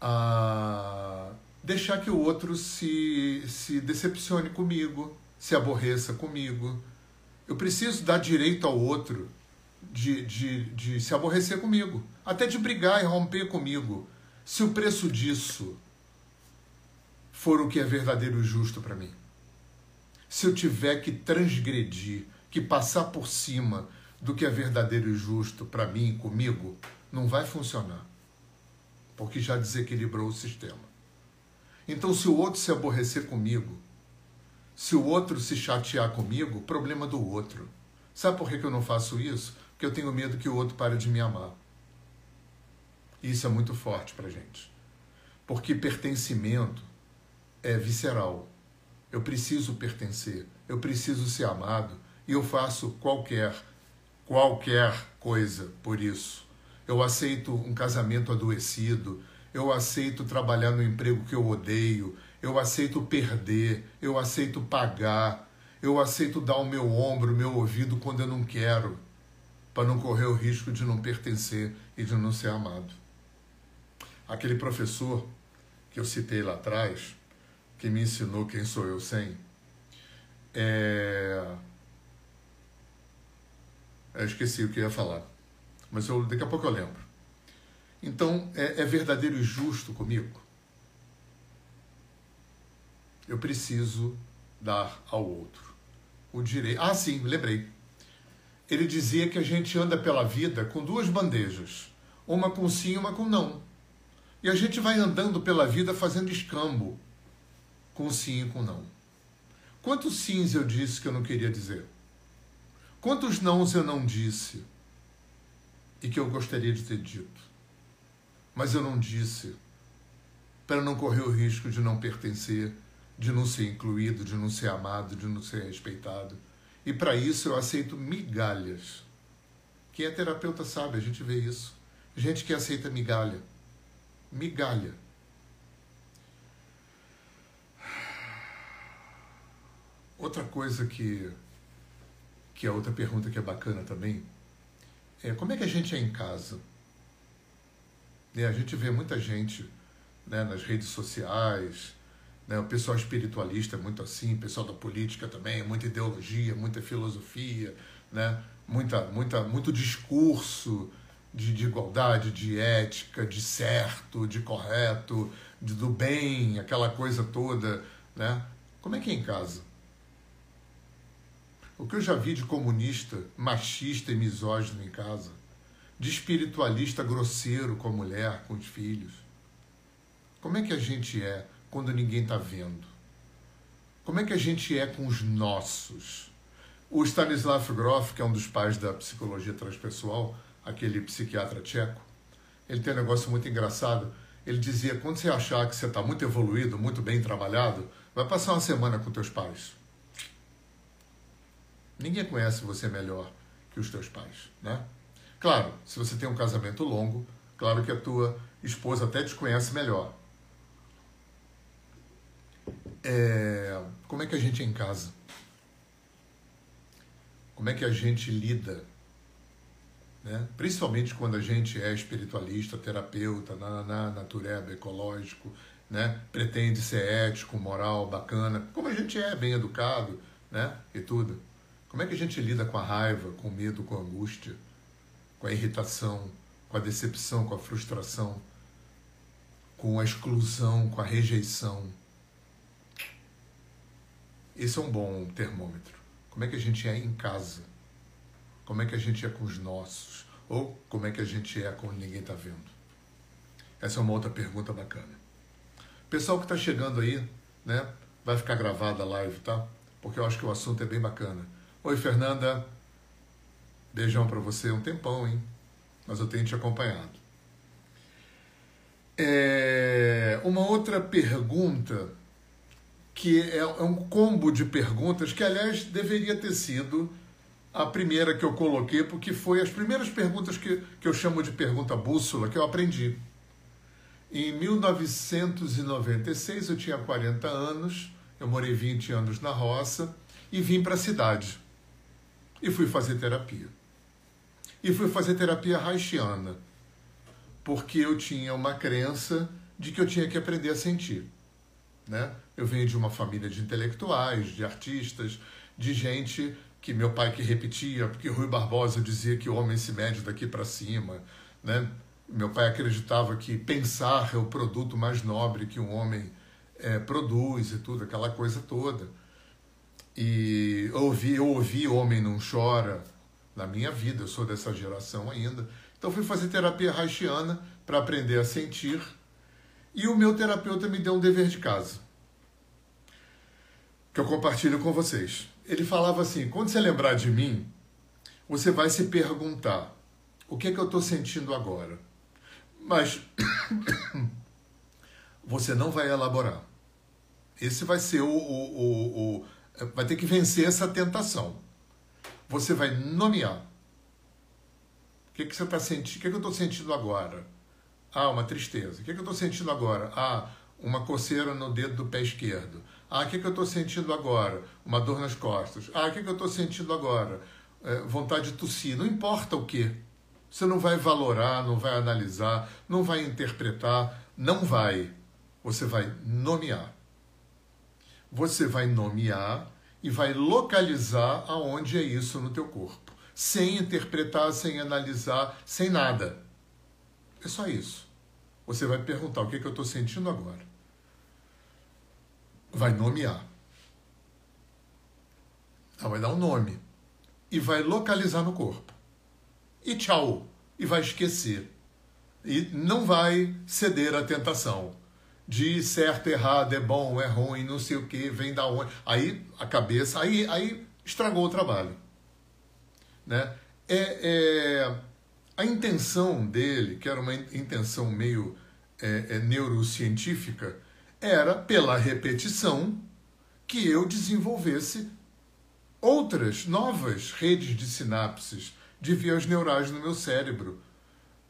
[SPEAKER 1] a deixar que o outro se, se decepcione comigo, se aborreça comigo. Eu preciso dar direito ao outro de, de, de se aborrecer comigo, até de brigar e romper comigo, se o preço disso for o que é verdadeiro e justo para mim. Se eu tiver que transgredir, que passar por cima do que é verdadeiro e justo para mim, comigo, não vai funcionar. Porque já desequilibrou o sistema. Então, se o outro se aborrecer comigo, se o outro se chatear comigo, problema do outro. Sabe por que eu não faço isso? Porque eu tenho medo que o outro pare de me amar. Isso é muito forte para gente. Porque pertencimento é visceral. Eu preciso pertencer, eu preciso ser amado e eu faço qualquer qualquer coisa por isso. Eu aceito um casamento adoecido, eu aceito trabalhar no emprego que eu odeio, eu aceito perder, eu aceito pagar, eu aceito dar o meu ombro, o meu ouvido quando eu não quero, para não correr o risco de não pertencer e de não ser amado. Aquele professor que eu citei lá atrás, que me ensinou quem sou eu sem, é, eu esqueci o que eu ia falar. Mas eu, daqui a pouco eu lembro. Então, é, é verdadeiro e justo comigo? Eu preciso dar ao outro o direito. Ah, sim, lembrei. Ele dizia que a gente anda pela vida com duas bandejas, uma com sim e uma com não. E a gente vai andando pela vida fazendo escambo com sim e com não. Quantos sims eu disse que eu não queria dizer? Quantos nãos eu não disse e que eu gostaria de ter dito, mas eu não disse para não correr o risco de não pertencer, de não ser incluído, de não ser amado, de não ser respeitado. E para isso eu aceito migalhas. Quem é terapeuta sabe, a gente vê isso. Gente que aceita migalha. Migalha. Outra coisa que que é outra pergunta que é bacana também, é como é que a gente é em casa? É, a gente vê muita gente né, nas redes sociais, né, o pessoal espiritualista é muito assim, o pessoal da política também, muita ideologia, muita filosofia, né, muita, muita, muito discurso de, de igualdade, de ética, de certo, de correto, de, do bem, aquela coisa toda. Né? Como é que é em casa? O que eu já vi de comunista, machista e misógino em casa, de espiritualista grosseiro com a mulher, com os filhos. Como é que a gente é quando ninguém está vendo? Como é que a gente é com os nossos? O Stanislav Grof, que é um dos pais da psicologia transpessoal, aquele psiquiatra tcheco, ele tem um negócio muito engraçado. Ele dizia: quando você achar que você está muito evoluído, muito bem trabalhado, vai passar uma semana com teus pais. Ninguém conhece você melhor que os teus pais, né? Claro, se você tem um casamento longo, claro que a tua esposa até te conhece melhor. É, como é que a gente é em casa? Como é que a gente lida? Né? Principalmente quando a gente é espiritualista, terapeuta, na natureba, ecológico, né? pretende ser ético, moral, bacana, como a gente é, bem educado né? e tudo. Como é que a gente lida com a raiva, com o medo, com a angústia, com a irritação, com a decepção, com a frustração, com a exclusão, com a rejeição? Esse é um bom termômetro. Como é que a gente é em casa? Como é que a gente é com os nossos? Ou como é que a gente é quando ninguém está vendo? Essa é uma outra pergunta bacana. Pessoal que está chegando aí, né? Vai ficar gravada a live, tá? Porque eu acho que o assunto é bem bacana. Oi, Fernanda. Beijão para você. Um tempão, hein? Mas eu tenho te acompanhado. É... Uma outra pergunta que é, é um combo de perguntas que, aliás, deveria ter sido a primeira que eu coloquei, porque foi as primeiras perguntas que, que eu chamo de pergunta bússola que eu aprendi. Em 1996, eu tinha 40 anos, eu morei 20 anos na roça e vim para a cidade. E fui fazer terapia. E fui fazer terapia haitiana, porque eu tinha uma crença de que eu tinha que aprender a sentir. Né? Eu venho de uma família de intelectuais, de artistas, de gente que meu pai que repetia, porque Rui Barbosa dizia que o homem se mede daqui para cima, né? Meu pai acreditava que pensar é o produto mais nobre que um homem é, produz e tudo, aquela coisa toda. E eu ouvi, eu ouvi Homem Não Chora na minha vida, eu sou dessa geração ainda. Então fui fazer terapia haitiana para aprender a sentir. E o meu terapeuta me deu um dever de casa, que eu compartilho com vocês. Ele falava assim: quando você lembrar de mim, você vai se perguntar: o que é que eu estou sentindo agora? Mas você não vai elaborar. Esse vai ser o, o, o, o, Vai ter que vencer essa tentação. Você vai nomear. O que, que você está sentindo? O que, que eu estou sentindo agora? Ah, uma tristeza. O que, que eu estou sentindo agora? Ah, uma coceira no dedo do pé esquerdo. Ah, o que, que eu estou sentindo agora? Uma dor nas costas. Ah, o que, que eu estou sentindo agora? É, vontade de tossir. Não importa o que. Você não vai valorar, não vai analisar, não vai interpretar, não vai. Você vai nomear. Você vai nomear e vai localizar aonde é isso no teu corpo, sem interpretar, sem analisar, sem nada. É só isso. Você vai perguntar o que, que eu estou sentindo agora. Vai nomear. Ela vai dar um nome. E vai localizar no corpo e tchau. E vai esquecer. E não vai ceder à tentação de certo, errado, é bom, é ruim, não sei o que, vem da onde. Aí a cabeça, aí, aí estragou o trabalho. Né? É, é, a intenção dele, que era uma intenção meio é, é, neurocientífica, era, pela repetição, que eu desenvolvesse outras, novas redes de sinapses de vias neurais no meu cérebro,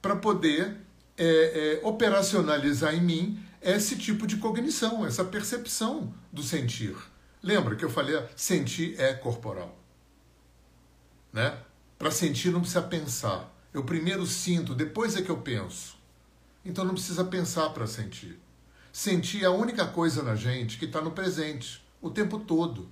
[SPEAKER 1] para poder é, é, operacionalizar em mim esse tipo de cognição, essa percepção do sentir. Lembra que eu falei, sentir é corporal. Né? Para sentir não precisa pensar. Eu primeiro sinto, depois é que eu penso. Então não precisa pensar para sentir. Sentir a única coisa na gente que está no presente, o tempo todo,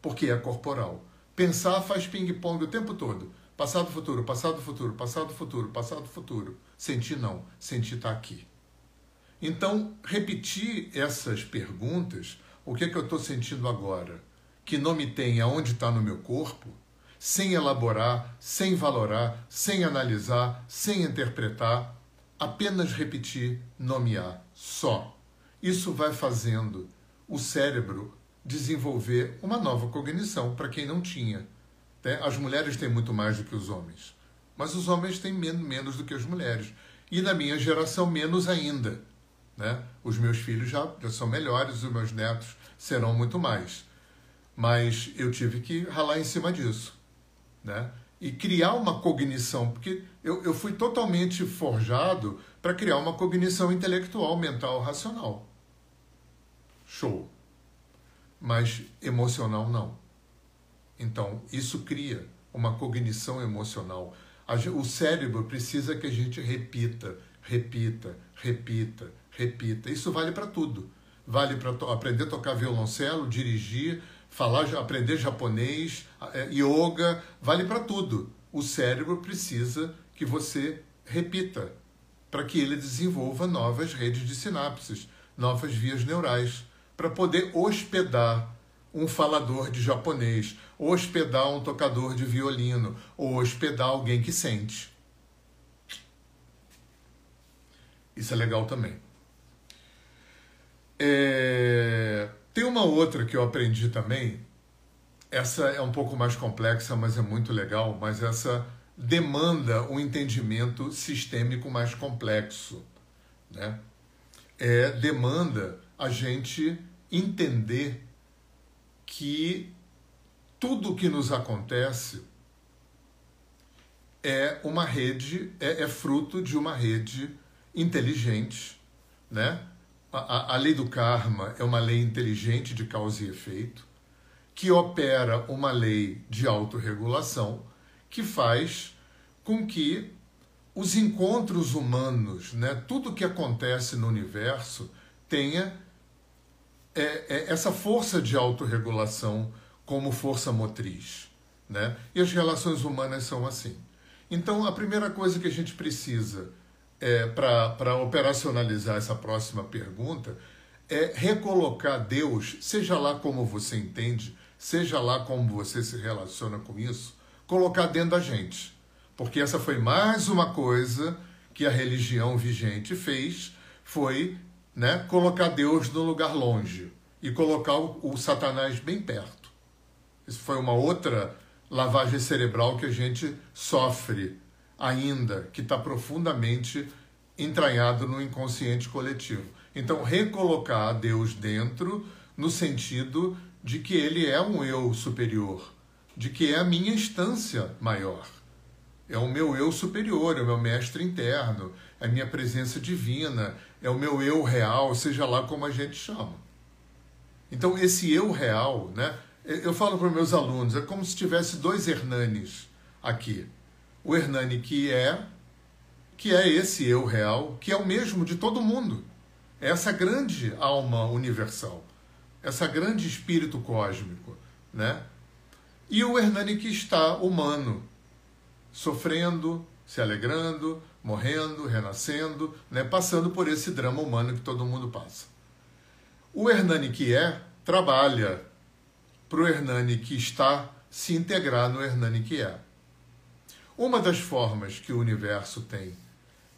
[SPEAKER 1] porque é corporal. Pensar faz ping-pong o tempo todo. Passado, futuro, passado, futuro, passado, futuro, passado, futuro. Sentir não, sentir está aqui. Então, repetir essas perguntas, o que é que eu estou sentindo agora, que não me tem aonde está no meu corpo, sem elaborar, sem valorar, sem analisar, sem interpretar, apenas repetir, nomear, só. Isso vai fazendo o cérebro desenvolver uma nova cognição para quem não tinha. Né? As mulheres têm muito mais do que os homens, mas os homens têm menos do que as mulheres. E na minha geração, menos ainda. Né? Os meus filhos já, já são melhores, os meus netos serão muito mais. Mas eu tive que ralar em cima disso. Né? E criar uma cognição, porque eu, eu fui totalmente forjado para criar uma cognição intelectual, mental, racional. Show. Mas emocional não. Então, isso cria uma cognição emocional. O cérebro precisa que a gente repita, repita, repita, repita. Isso vale para tudo. Vale para aprender a tocar violoncelo, dirigir, falar, aprender japonês, é, yoga, vale para tudo. O cérebro precisa que você repita para que ele desenvolva novas redes de sinapses, novas vias neurais, para poder hospedar um falador de japonês, hospedar um tocador de violino, ou hospedar alguém que sente. Isso é legal também. É... Tem uma outra que eu aprendi também. Essa é um pouco mais complexa, mas é muito legal. Mas essa demanda um entendimento sistêmico mais complexo, né? É, demanda a gente entender que tudo que nos acontece é uma rede, é, é fruto de uma rede inteligente, né? A, a, lei do karma é uma lei inteligente de causa e efeito, que opera uma lei de autorregulação que faz com que os encontros humanos, né, tudo que acontece no universo, tenha é, é, essa força de autorregulação como força motriz. Né? E as relações humanas são assim. Então, a primeira coisa que a gente precisa é, para operacionalizar essa próxima pergunta é recolocar Deus, seja lá como você entende, seja lá como você se relaciona com isso, colocar dentro da gente. Porque essa foi mais uma coisa que a religião vigente fez, foi né, colocar Deus no lugar longe e colocar o, o Satanás bem perto. Isso foi uma outra lavagem cerebral que a gente sofre ainda, que está profundamente entranhado no inconsciente coletivo. Então, recolocar Deus dentro no sentido de que ele é um eu superior, de que é a minha instância maior. É o meu eu superior, é o meu mestre interno, a minha presença divina, é o meu eu real, seja lá como a gente chama. Então, esse eu real, né? Eu falo para meus alunos, é como se tivesse dois Hernanes aqui. O Hernani que é, que é esse eu real, que é o mesmo de todo mundo. É essa grande alma universal, essa grande espírito cósmico, né? E o Hernani que está humano, sofrendo, se alegrando, morrendo, renascendo, né? passando por esse drama humano que todo mundo passa. O Hernani que é, trabalha para o Hernani que está se integrar no Hernani que é. Uma das formas que o universo tem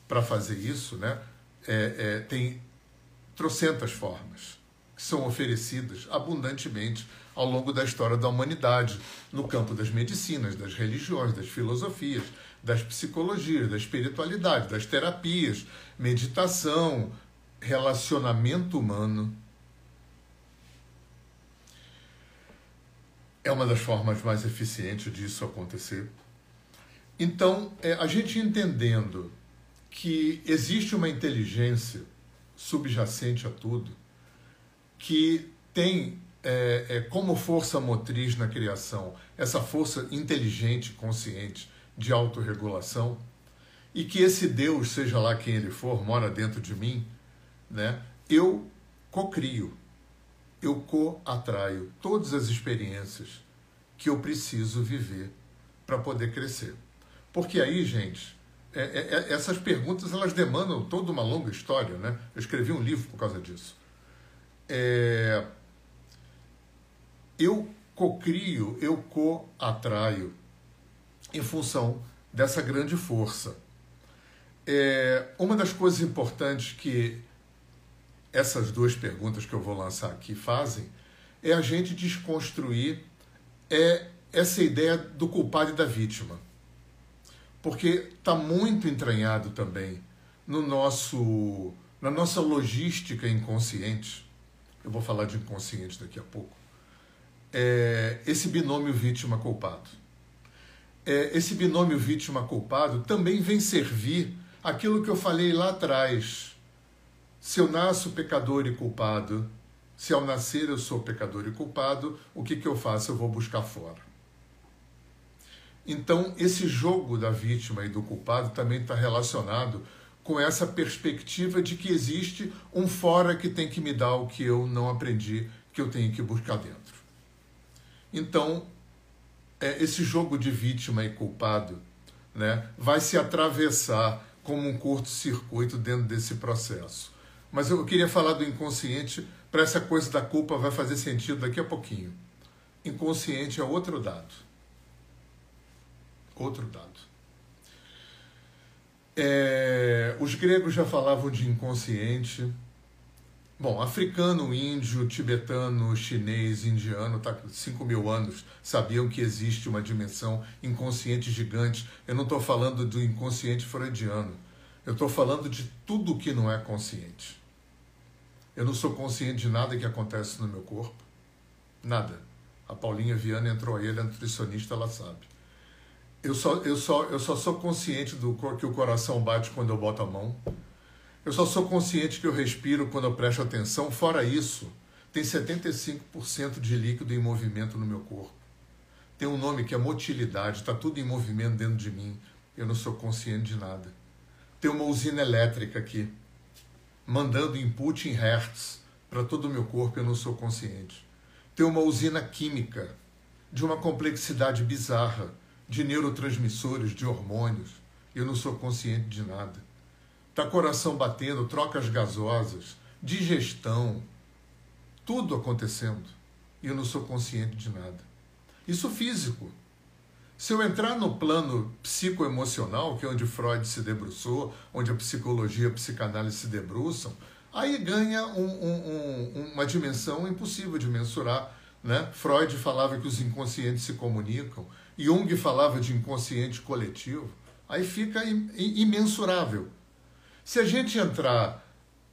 [SPEAKER 1] para fazer isso, né, é, é, tem trocentas formas que são oferecidas abundantemente ao longo da história da humanidade, no campo das medicinas, das religiões, das filosofias, das psicologias, da espiritualidade, das terapias, meditação, relacionamento humano, é uma das formas mais eficientes disso acontecer. Então, é, a gente entendendo que existe uma inteligência subjacente a tudo, que tem é, é, como força motriz na criação essa força inteligente, consciente, de autorregulação, e que esse Deus, seja lá quem ele for, mora dentro de mim, né, eu cocrio eu co-atraio todas as experiências que eu preciso viver para poder crescer. Porque aí, gente, é, é, é, essas perguntas elas demandam toda uma longa história, né? Eu escrevi um livro por causa disso. É, eu cocrio, eu co-atraio em função dessa grande força. É, uma das coisas importantes que essas duas perguntas que eu vou lançar aqui fazem é a gente desconstruir é essa ideia do culpado e da vítima. Porque está muito entranhado também no nosso, na nossa logística inconsciente. Eu vou falar de inconsciente daqui a pouco. É, esse binômio vítima-culpado. É, esse binômio vítima-culpado também vem servir aquilo que eu falei lá atrás se eu nasço pecador e culpado, se ao nascer eu sou pecador e culpado, o que, que eu faço? Eu vou buscar fora. Então, esse jogo da vítima e do culpado também está relacionado com essa perspectiva de que existe um fora que tem que me dar o que eu não aprendi, que eu tenho que buscar dentro. Então, é, esse jogo de vítima e culpado né, vai se atravessar como um curto-circuito dentro desse processo. Mas eu queria falar do inconsciente para essa coisa da culpa vai fazer sentido daqui a pouquinho. Inconsciente é outro dado. Outro dado. É, os gregos já falavam de inconsciente. Bom, africano, índio, tibetano, chinês, indiano, tá 5 mil anos, sabiam que existe uma dimensão inconsciente gigante. Eu não estou falando do inconsciente freudiano. Eu estou falando de tudo que não é consciente. Eu não sou consciente de nada que acontece no meu corpo. Nada. A Paulinha Viana entrou aí, ela é nutricionista, ela sabe. Eu só, eu só, eu só sou consciente do que o coração bate quando eu boto a mão. Eu só sou consciente que eu respiro quando eu presto atenção. Fora isso, tem 75% de líquido em movimento no meu corpo. Tem um nome que é motilidade, está tudo em movimento dentro de mim. Eu não sou consciente de nada. Tem uma usina elétrica aqui, mandando input em hertz para todo o meu corpo, eu não sou consciente. Tem uma usina química de uma complexidade bizarra de neurotransmissores, de hormônios. Eu não sou consciente de nada. Tá coração batendo, trocas gasosas, digestão, tudo acontecendo. E eu não sou consciente de nada. Isso físico. Se eu entrar no plano psicoemocional, que é onde Freud se debruçou, onde a psicologia e a psicanálise se debruçam, aí ganha um, um, um, uma dimensão impossível de mensurar. Né? Freud falava que os inconscientes se comunicam, Jung falava de inconsciente coletivo, aí fica imensurável. Se a gente entrar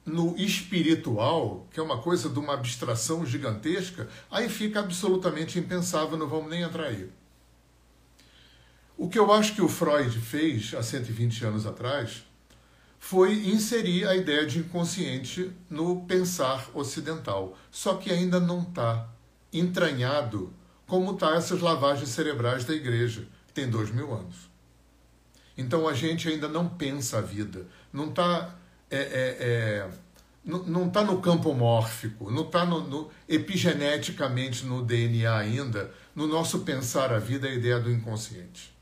[SPEAKER 1] no espiritual, que é uma coisa de uma abstração gigantesca, aí fica absolutamente impensável, não vamos nem entrar aí. O que eu acho que o Freud fez há 120 anos atrás foi inserir a ideia de inconsciente no pensar ocidental, só que ainda não está entranhado como tá essas lavagens cerebrais da igreja, que tem dois mil anos. Então a gente ainda não pensa a vida, não está é, é, é, não está no campo mórfico, não está no, no, epigeneticamente no DNA ainda, no nosso pensar a vida, a ideia do inconsciente.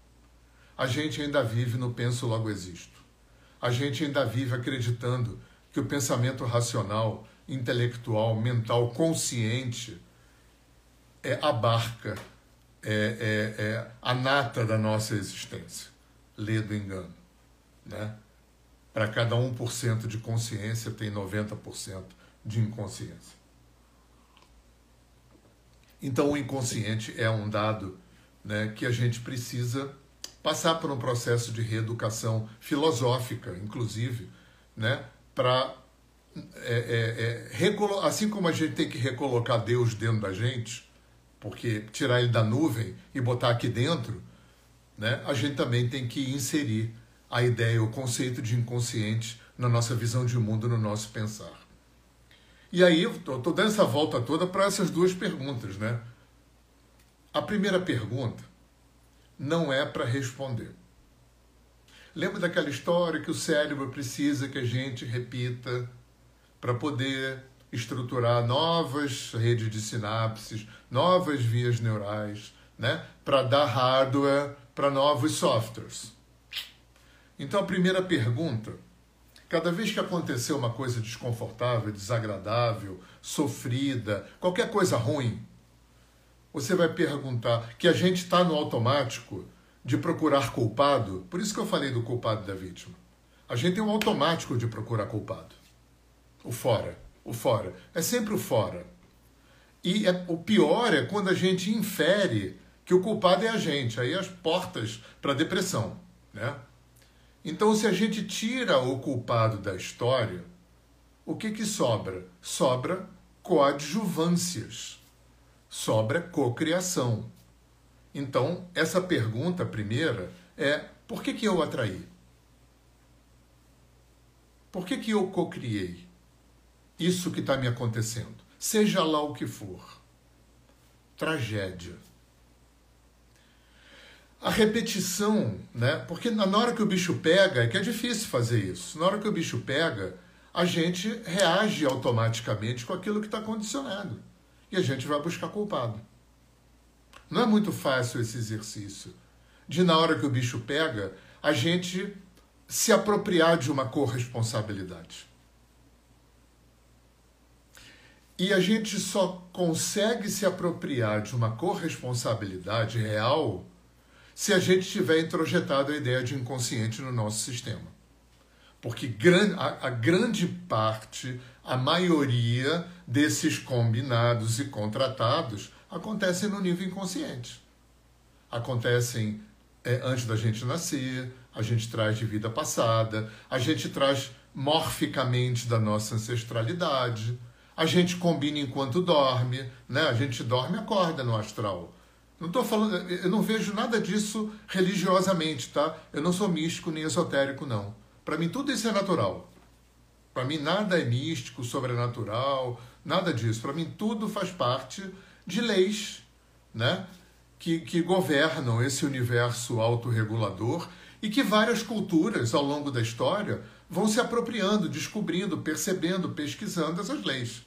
[SPEAKER 1] A gente ainda vive no penso logo existo. A gente ainda vive acreditando que o pensamento racional, intelectual, mental, consciente, é, abarca é, é, é, a nata da nossa existência. Lê do engano. Né? Para cada 1% de consciência, tem 90% de inconsciência. Então, o inconsciente é um dado né, que a gente precisa passar por um processo de reeducação filosófica, inclusive, né, para é, é, é, assim como a gente tem que recolocar Deus dentro da gente, porque tirar ele da nuvem e botar aqui dentro, né, a gente também tem que inserir a ideia, o conceito de inconsciente na nossa visão de mundo, no nosso pensar. E aí, eu estou dando essa volta toda para essas duas perguntas, né? A primeira pergunta não é para responder. Lembra daquela história que o cérebro precisa que a gente repita para poder estruturar novas redes de sinapses, novas vias neurais, né, para dar hardware para novos softwares. Então a primeira pergunta, cada vez que acontecer uma coisa desconfortável, desagradável, sofrida, qualquer coisa ruim, você vai perguntar que a gente está no automático de procurar culpado. Por isso que eu falei do culpado da vítima. A gente tem um automático de procurar culpado. O fora o fora. É sempre o fora. E é, o pior é quando a gente infere que o culpado é a gente. Aí as portas para a depressão. Né? Então, se a gente tira o culpado da história, o que, que sobra? Sobra coadjuvâncias. Sobra cocriação. Então, essa pergunta primeira é: por que, que eu atraí? Por que, que eu cocriei? Isso que está me acontecendo, seja lá o que for. Tragédia. A repetição, né? Porque na hora que o bicho pega, é que é difícil fazer isso. Na hora que o bicho pega, a gente reage automaticamente com aquilo que está condicionado. E a gente vai buscar culpado. Não é muito fácil esse exercício. De na hora que o bicho pega, a gente se apropriar de uma corresponsabilidade. E a gente só consegue se apropriar de uma corresponsabilidade real se a gente tiver introjetado a ideia de inconsciente no nosso sistema. Porque a, grande parte, a maioria desses combinados e contratados acontecem no nível inconsciente. Acontecem é, antes da gente nascer, a gente traz de vida passada, a gente traz morficamente da nossa ancestralidade, a gente combina enquanto dorme, né? A gente dorme e acorda no astral. Não estou falando, eu não vejo nada disso religiosamente, tá? Eu não sou místico nem esotérico, não. Para mim tudo isso é natural. Para mim nada é místico, sobrenatural, nada disso. Para mim tudo faz parte de leis, né? Que, que governam esse universo autorregulador e que várias culturas ao longo da história vão se apropriando, descobrindo, percebendo, pesquisando essas leis.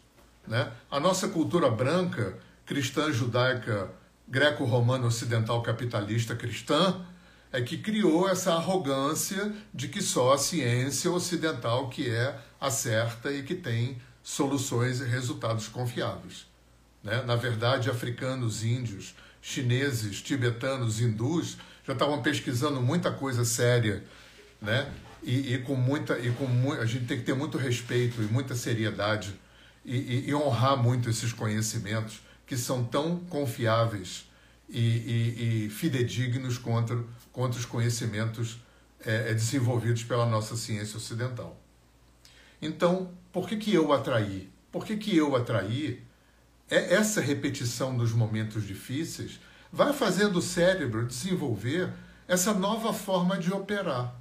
[SPEAKER 1] Né? A nossa cultura branca, cristã, judaica, greco-romana, ocidental, capitalista, cristã, é que criou essa arrogância de que só a ciência ocidental que é a certa e que tem soluções e resultados confiáveis. Né? Na verdade, africanos, índios, chineses, tibetanos, hindus já estavam pesquisando muita coisa séria, né? E, e com muita e com mu a gente tem que ter muito respeito e muita seriedade e, e, e honrar muito esses conhecimentos que são tão confiáveis e, fidedignos contra, contra os conhecimentos é, é, desenvolvidos pela nossa ciência ocidental. Então, por que, que eu atraí? Por que, que eu atraí? É essa repetição dos momentos difíceis vai fazendo o cérebro desenvolver essa nova forma de operar.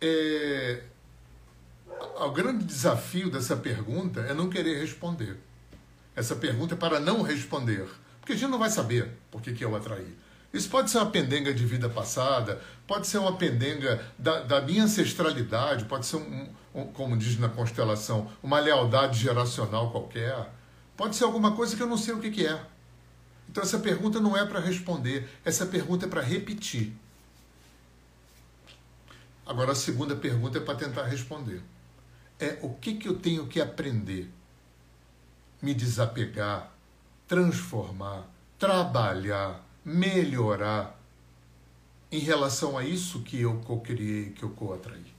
[SPEAKER 1] É, o grande desafio dessa pergunta é não querer responder. Essa pergunta é para não responder, porque a gente não vai saber por que, que eu atraí. Isso pode ser uma pendenga de vida passada, pode ser uma pendenga da, da minha ancestralidade, pode ser, um, um, como diz na constelação, uma lealdade geracional qualquer, pode ser alguma coisa que eu não sei o que, que é. Então essa pergunta não é para responder, essa pergunta é para repetir. Agora a segunda pergunta é para tentar responder. É o que, que eu tenho que aprender? Me desapegar, transformar, trabalhar, melhorar em relação a isso que eu co-criei, que eu co-atraí.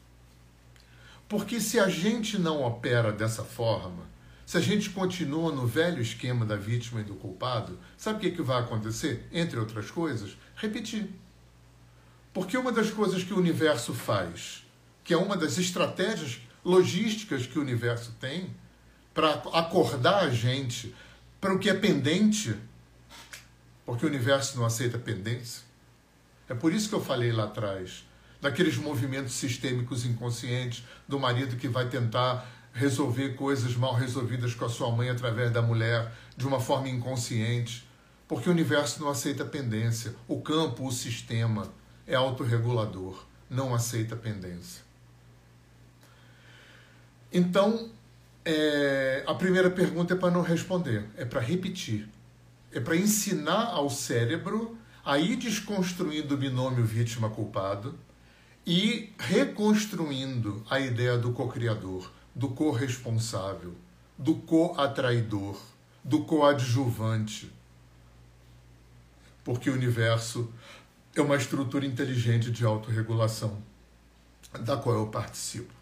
[SPEAKER 1] Porque se a gente não opera dessa forma, se a gente continua no velho esquema da vítima e do culpado, sabe o que, que vai acontecer? Entre outras coisas, repetir. Porque uma das coisas que o universo faz, que é uma das estratégias logísticas que o universo tem para acordar a gente para o que é pendente, porque o universo não aceita pendência. É por isso que eu falei lá atrás daqueles movimentos sistêmicos inconscientes do marido que vai tentar resolver coisas mal resolvidas com a sua mãe através da mulher de uma forma inconsciente, porque o universo não aceita pendência. O campo, o sistema é autorregulador, não aceita pendência. Então, é, a primeira pergunta é para não responder, é para repetir. É para ensinar ao cérebro a ir desconstruindo o binômio vítima-culpado e reconstruindo a ideia do co-criador do corresponsável, do co-atraidor, do coadjuvante. Porque o universo é uma estrutura inteligente de autorregulação, da qual eu participo.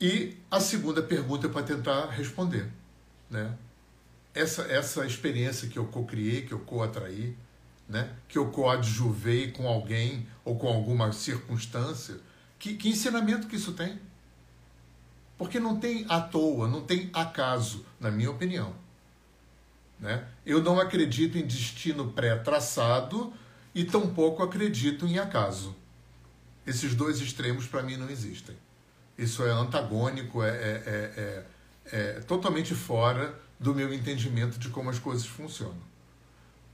[SPEAKER 1] E a segunda pergunta é para tentar responder. Né? Essa, essa experiência que eu co-criei, que eu co-atraí, né? que eu coadjuvei com alguém ou com alguma circunstância, que, que ensinamento que isso tem? Porque não tem à toa, não tem acaso, na minha opinião. Né? Eu não acredito em destino pré-traçado e tampouco acredito em acaso. Esses dois extremos para mim não existem. Isso é antagônico, é, é, é, é, totalmente fora do meu entendimento de como as coisas funcionam.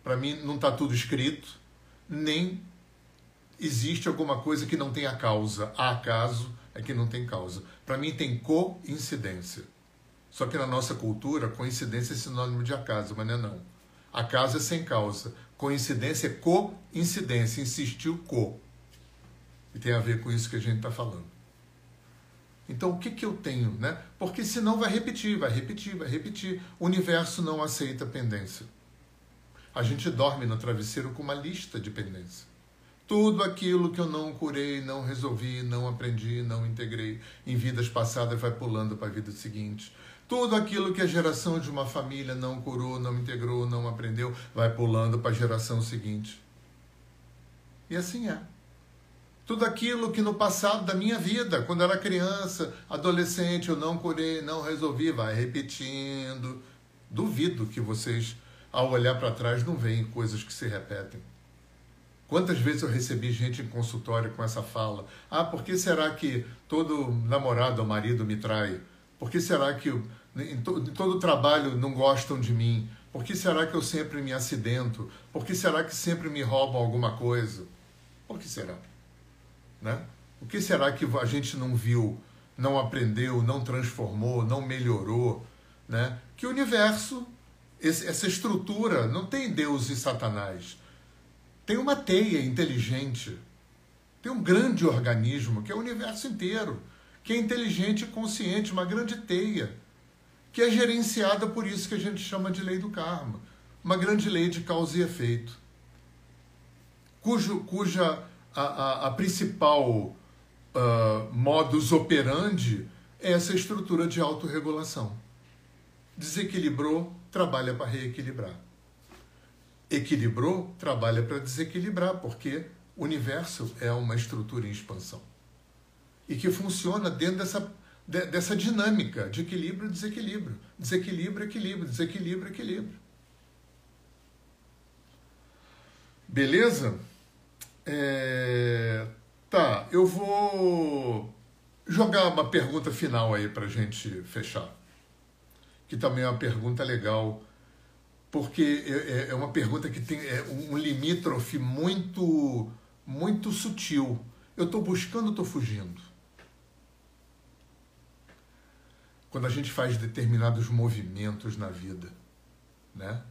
[SPEAKER 1] Para mim não está tudo escrito, nem existe alguma coisa que não tenha causa. Há acaso é que não tem causa. Para mim tem coincidência. Só que na nossa cultura, coincidência é sinônimo de acaso, mas não é não. Acaso é sem causa. Coincidência é coincidência, insistiu co. E tem a ver com isso que a gente está falando. Então, o que, que eu tenho? Né? Porque senão vai repetir, vai repetir, vai repetir. O universo não aceita pendência. A gente dorme no travesseiro com uma lista de pendência. Tudo aquilo que eu não curei, não resolvi, não aprendi, não integrei em vidas passadas vai pulando para a vida seguinte. Tudo aquilo que a geração de uma família não curou, não integrou, não aprendeu, vai pulando para a geração seguinte. E assim é. Tudo aquilo que no passado da minha vida, quando era criança, adolescente, eu não curei, não resolvi, vai repetindo. Duvido que vocês, ao olhar para trás, não veem coisas que se repetem. Quantas vezes eu recebi gente em consultório com essa fala? Ah, por que será que todo namorado ou marido me trai? Por que será que em, to, em todo trabalho não gostam de mim? Por que será que eu sempre me acidento? Por que será que sempre me roubam alguma coisa? Por que será? Né? O que será que a gente não viu, não aprendeu, não transformou, não melhorou? Né? Que o universo, esse, essa estrutura, não tem Deus e Satanás. Tem uma teia inteligente. Tem um grande organismo, que é o universo inteiro, que é inteligente e consciente, uma grande teia, que é gerenciada por isso que a gente chama de lei do karma, uma grande lei de causa e efeito, cujo, cuja a, a, a principal uh, modus operandi é essa estrutura de autorregulação. Desequilibrou, trabalha para reequilibrar. Equilibrou, trabalha para desequilibrar, porque o universo é uma estrutura em expansão. E que funciona dentro dessa, dessa dinâmica de equilíbrio desequilíbrio. Desequilíbrio, equilíbrio, desequilíbrio, equilíbrio. Beleza? É... Tá, eu vou jogar uma pergunta final aí para gente fechar. Que também é uma pergunta legal, porque é, é, é uma pergunta que tem é um limítrofe muito, muito sutil. Eu estou buscando, estou fugindo. Quando a gente faz determinados movimentos na vida, né?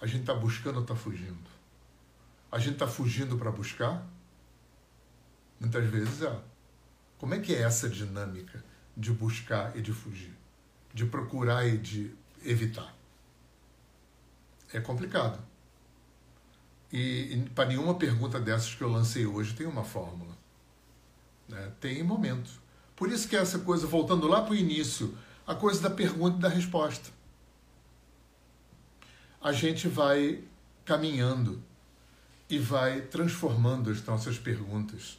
[SPEAKER 1] A gente está buscando ou está fugindo? A gente está fugindo para buscar? Muitas vezes é. Como é que é essa dinâmica de buscar e de fugir? De procurar e de evitar? É complicado. E, e para nenhuma pergunta dessas que eu lancei hoje tem uma fórmula. Né? Tem momentos. Por isso que essa coisa, voltando lá para o início, a coisa da pergunta e da resposta. A gente vai caminhando e vai transformando as nossas perguntas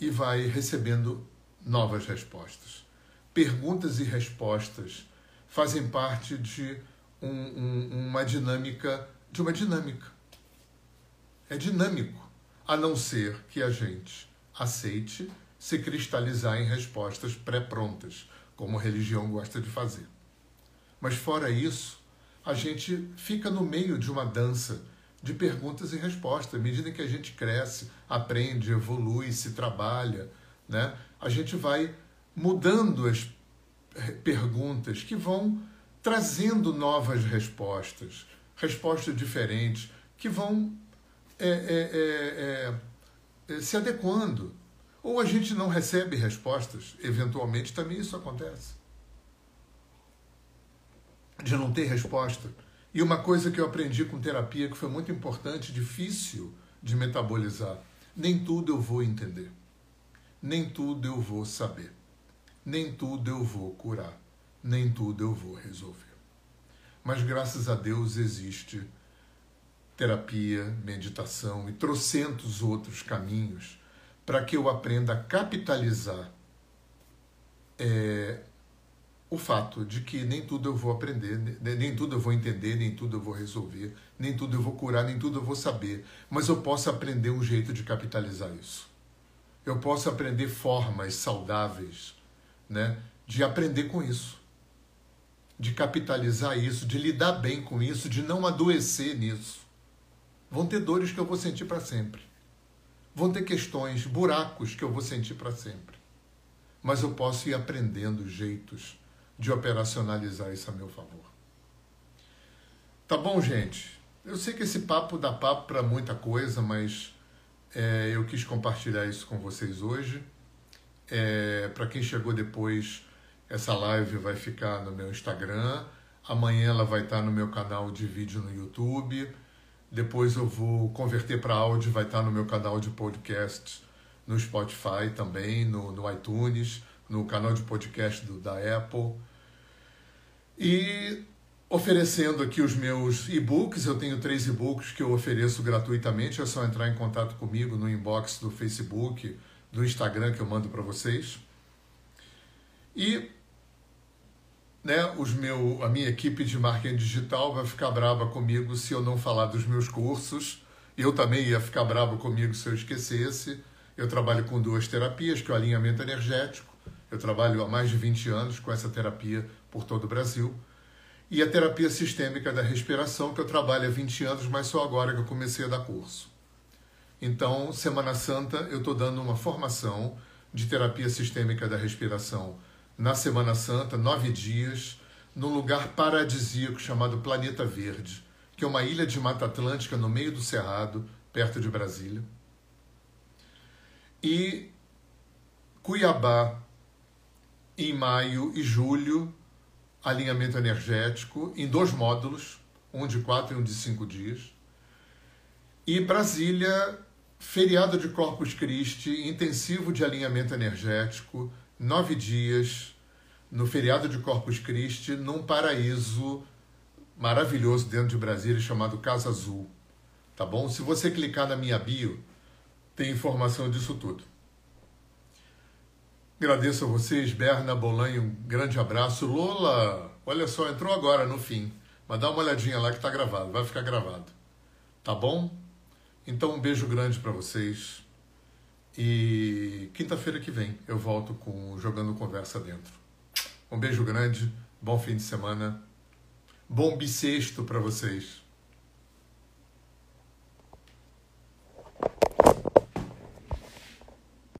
[SPEAKER 1] e vai recebendo novas respostas. Perguntas e respostas fazem parte de um, um, uma dinâmica, de uma dinâmica. É dinâmico, a não ser que a gente aceite se cristalizar em respostas pré-prontas, como religião gosta de fazer. Mas fora isso, a gente fica no meio de uma dança de perguntas e respostas. À medida que a gente cresce, aprende, evolui, se trabalha, né? a gente vai mudando as perguntas que vão trazendo novas respostas, respostas diferentes, que vão é, é, é, é, se adequando. Ou a gente não recebe respostas, eventualmente também isso acontece. De não ter resposta. E uma coisa que eu aprendi com terapia que foi muito importante, difícil de metabolizar: nem tudo eu vou entender, nem tudo eu vou saber, nem tudo eu vou curar, nem tudo eu vou resolver. Mas graças a Deus existe terapia, meditação e trocentos outros caminhos para que eu aprenda a capitalizar é, o fato de que nem tudo eu vou aprender, nem tudo eu vou entender, nem tudo eu vou resolver, nem tudo eu vou curar, nem tudo eu vou saber, mas eu posso aprender um jeito de capitalizar isso. Eu posso aprender formas saudáveis, né, de aprender com isso, de capitalizar isso, de lidar bem com isso, de não adoecer nisso. Vão ter dores que eu vou sentir para sempre. Vão ter questões, buracos que eu vou sentir para sempre. Mas eu posso ir aprendendo jeitos de operacionalizar isso a meu favor. Tá bom, gente? Eu sei que esse papo dá papo para muita coisa, mas é, eu quis compartilhar isso com vocês hoje. É, para quem chegou depois, essa live vai ficar no meu Instagram. Amanhã ela vai estar no meu canal de vídeo no YouTube. Depois eu vou converter para áudio, vai estar no meu canal de podcast no Spotify também, no, no iTunes, no canal de podcast do, da Apple. E oferecendo aqui os meus e-books, eu tenho três e-books que eu ofereço gratuitamente, é só entrar em contato comigo no inbox do Facebook, do Instagram que eu mando para vocês. E né, os meu, a minha equipe de marketing digital vai ficar brava comigo se eu não falar dos meus cursos. Eu também ia ficar bravo comigo se eu esquecesse. Eu trabalho com duas terapias, que é o alinhamento energético. Eu trabalho há mais de 20 anos com essa terapia por todo o Brasil. E a terapia sistêmica da respiração, que eu trabalho há 20 anos, mas só agora que eu comecei a dar curso. Então, Semana Santa, eu estou dando uma formação de terapia sistêmica da respiração na Semana Santa, nove dias, num lugar paradisíaco chamado Planeta Verde, que é uma ilha de Mata Atlântica no meio do Cerrado, perto de Brasília. E Cuiabá, em maio e julho, alinhamento energético, em dois módulos, um de quatro e um de cinco dias. E Brasília, feriado de Corpus Christi, intensivo de alinhamento energético, nove dias, no feriado de Corpus Christi, num paraíso maravilhoso dentro de Brasília chamado Casa Azul. Tá bom? Se você clicar na minha bio, tem informação disso tudo. Agradeço a vocês, Berna Bolanho, um grande abraço. Lola, olha só, entrou agora no fim, mas dá uma olhadinha lá que está gravado, vai ficar gravado. Tá bom? Então um beijo grande para vocês. E quinta-feira que vem eu volto com Jogando Conversa Dentro. Um beijo grande, bom fim de semana, bom bissexto para vocês.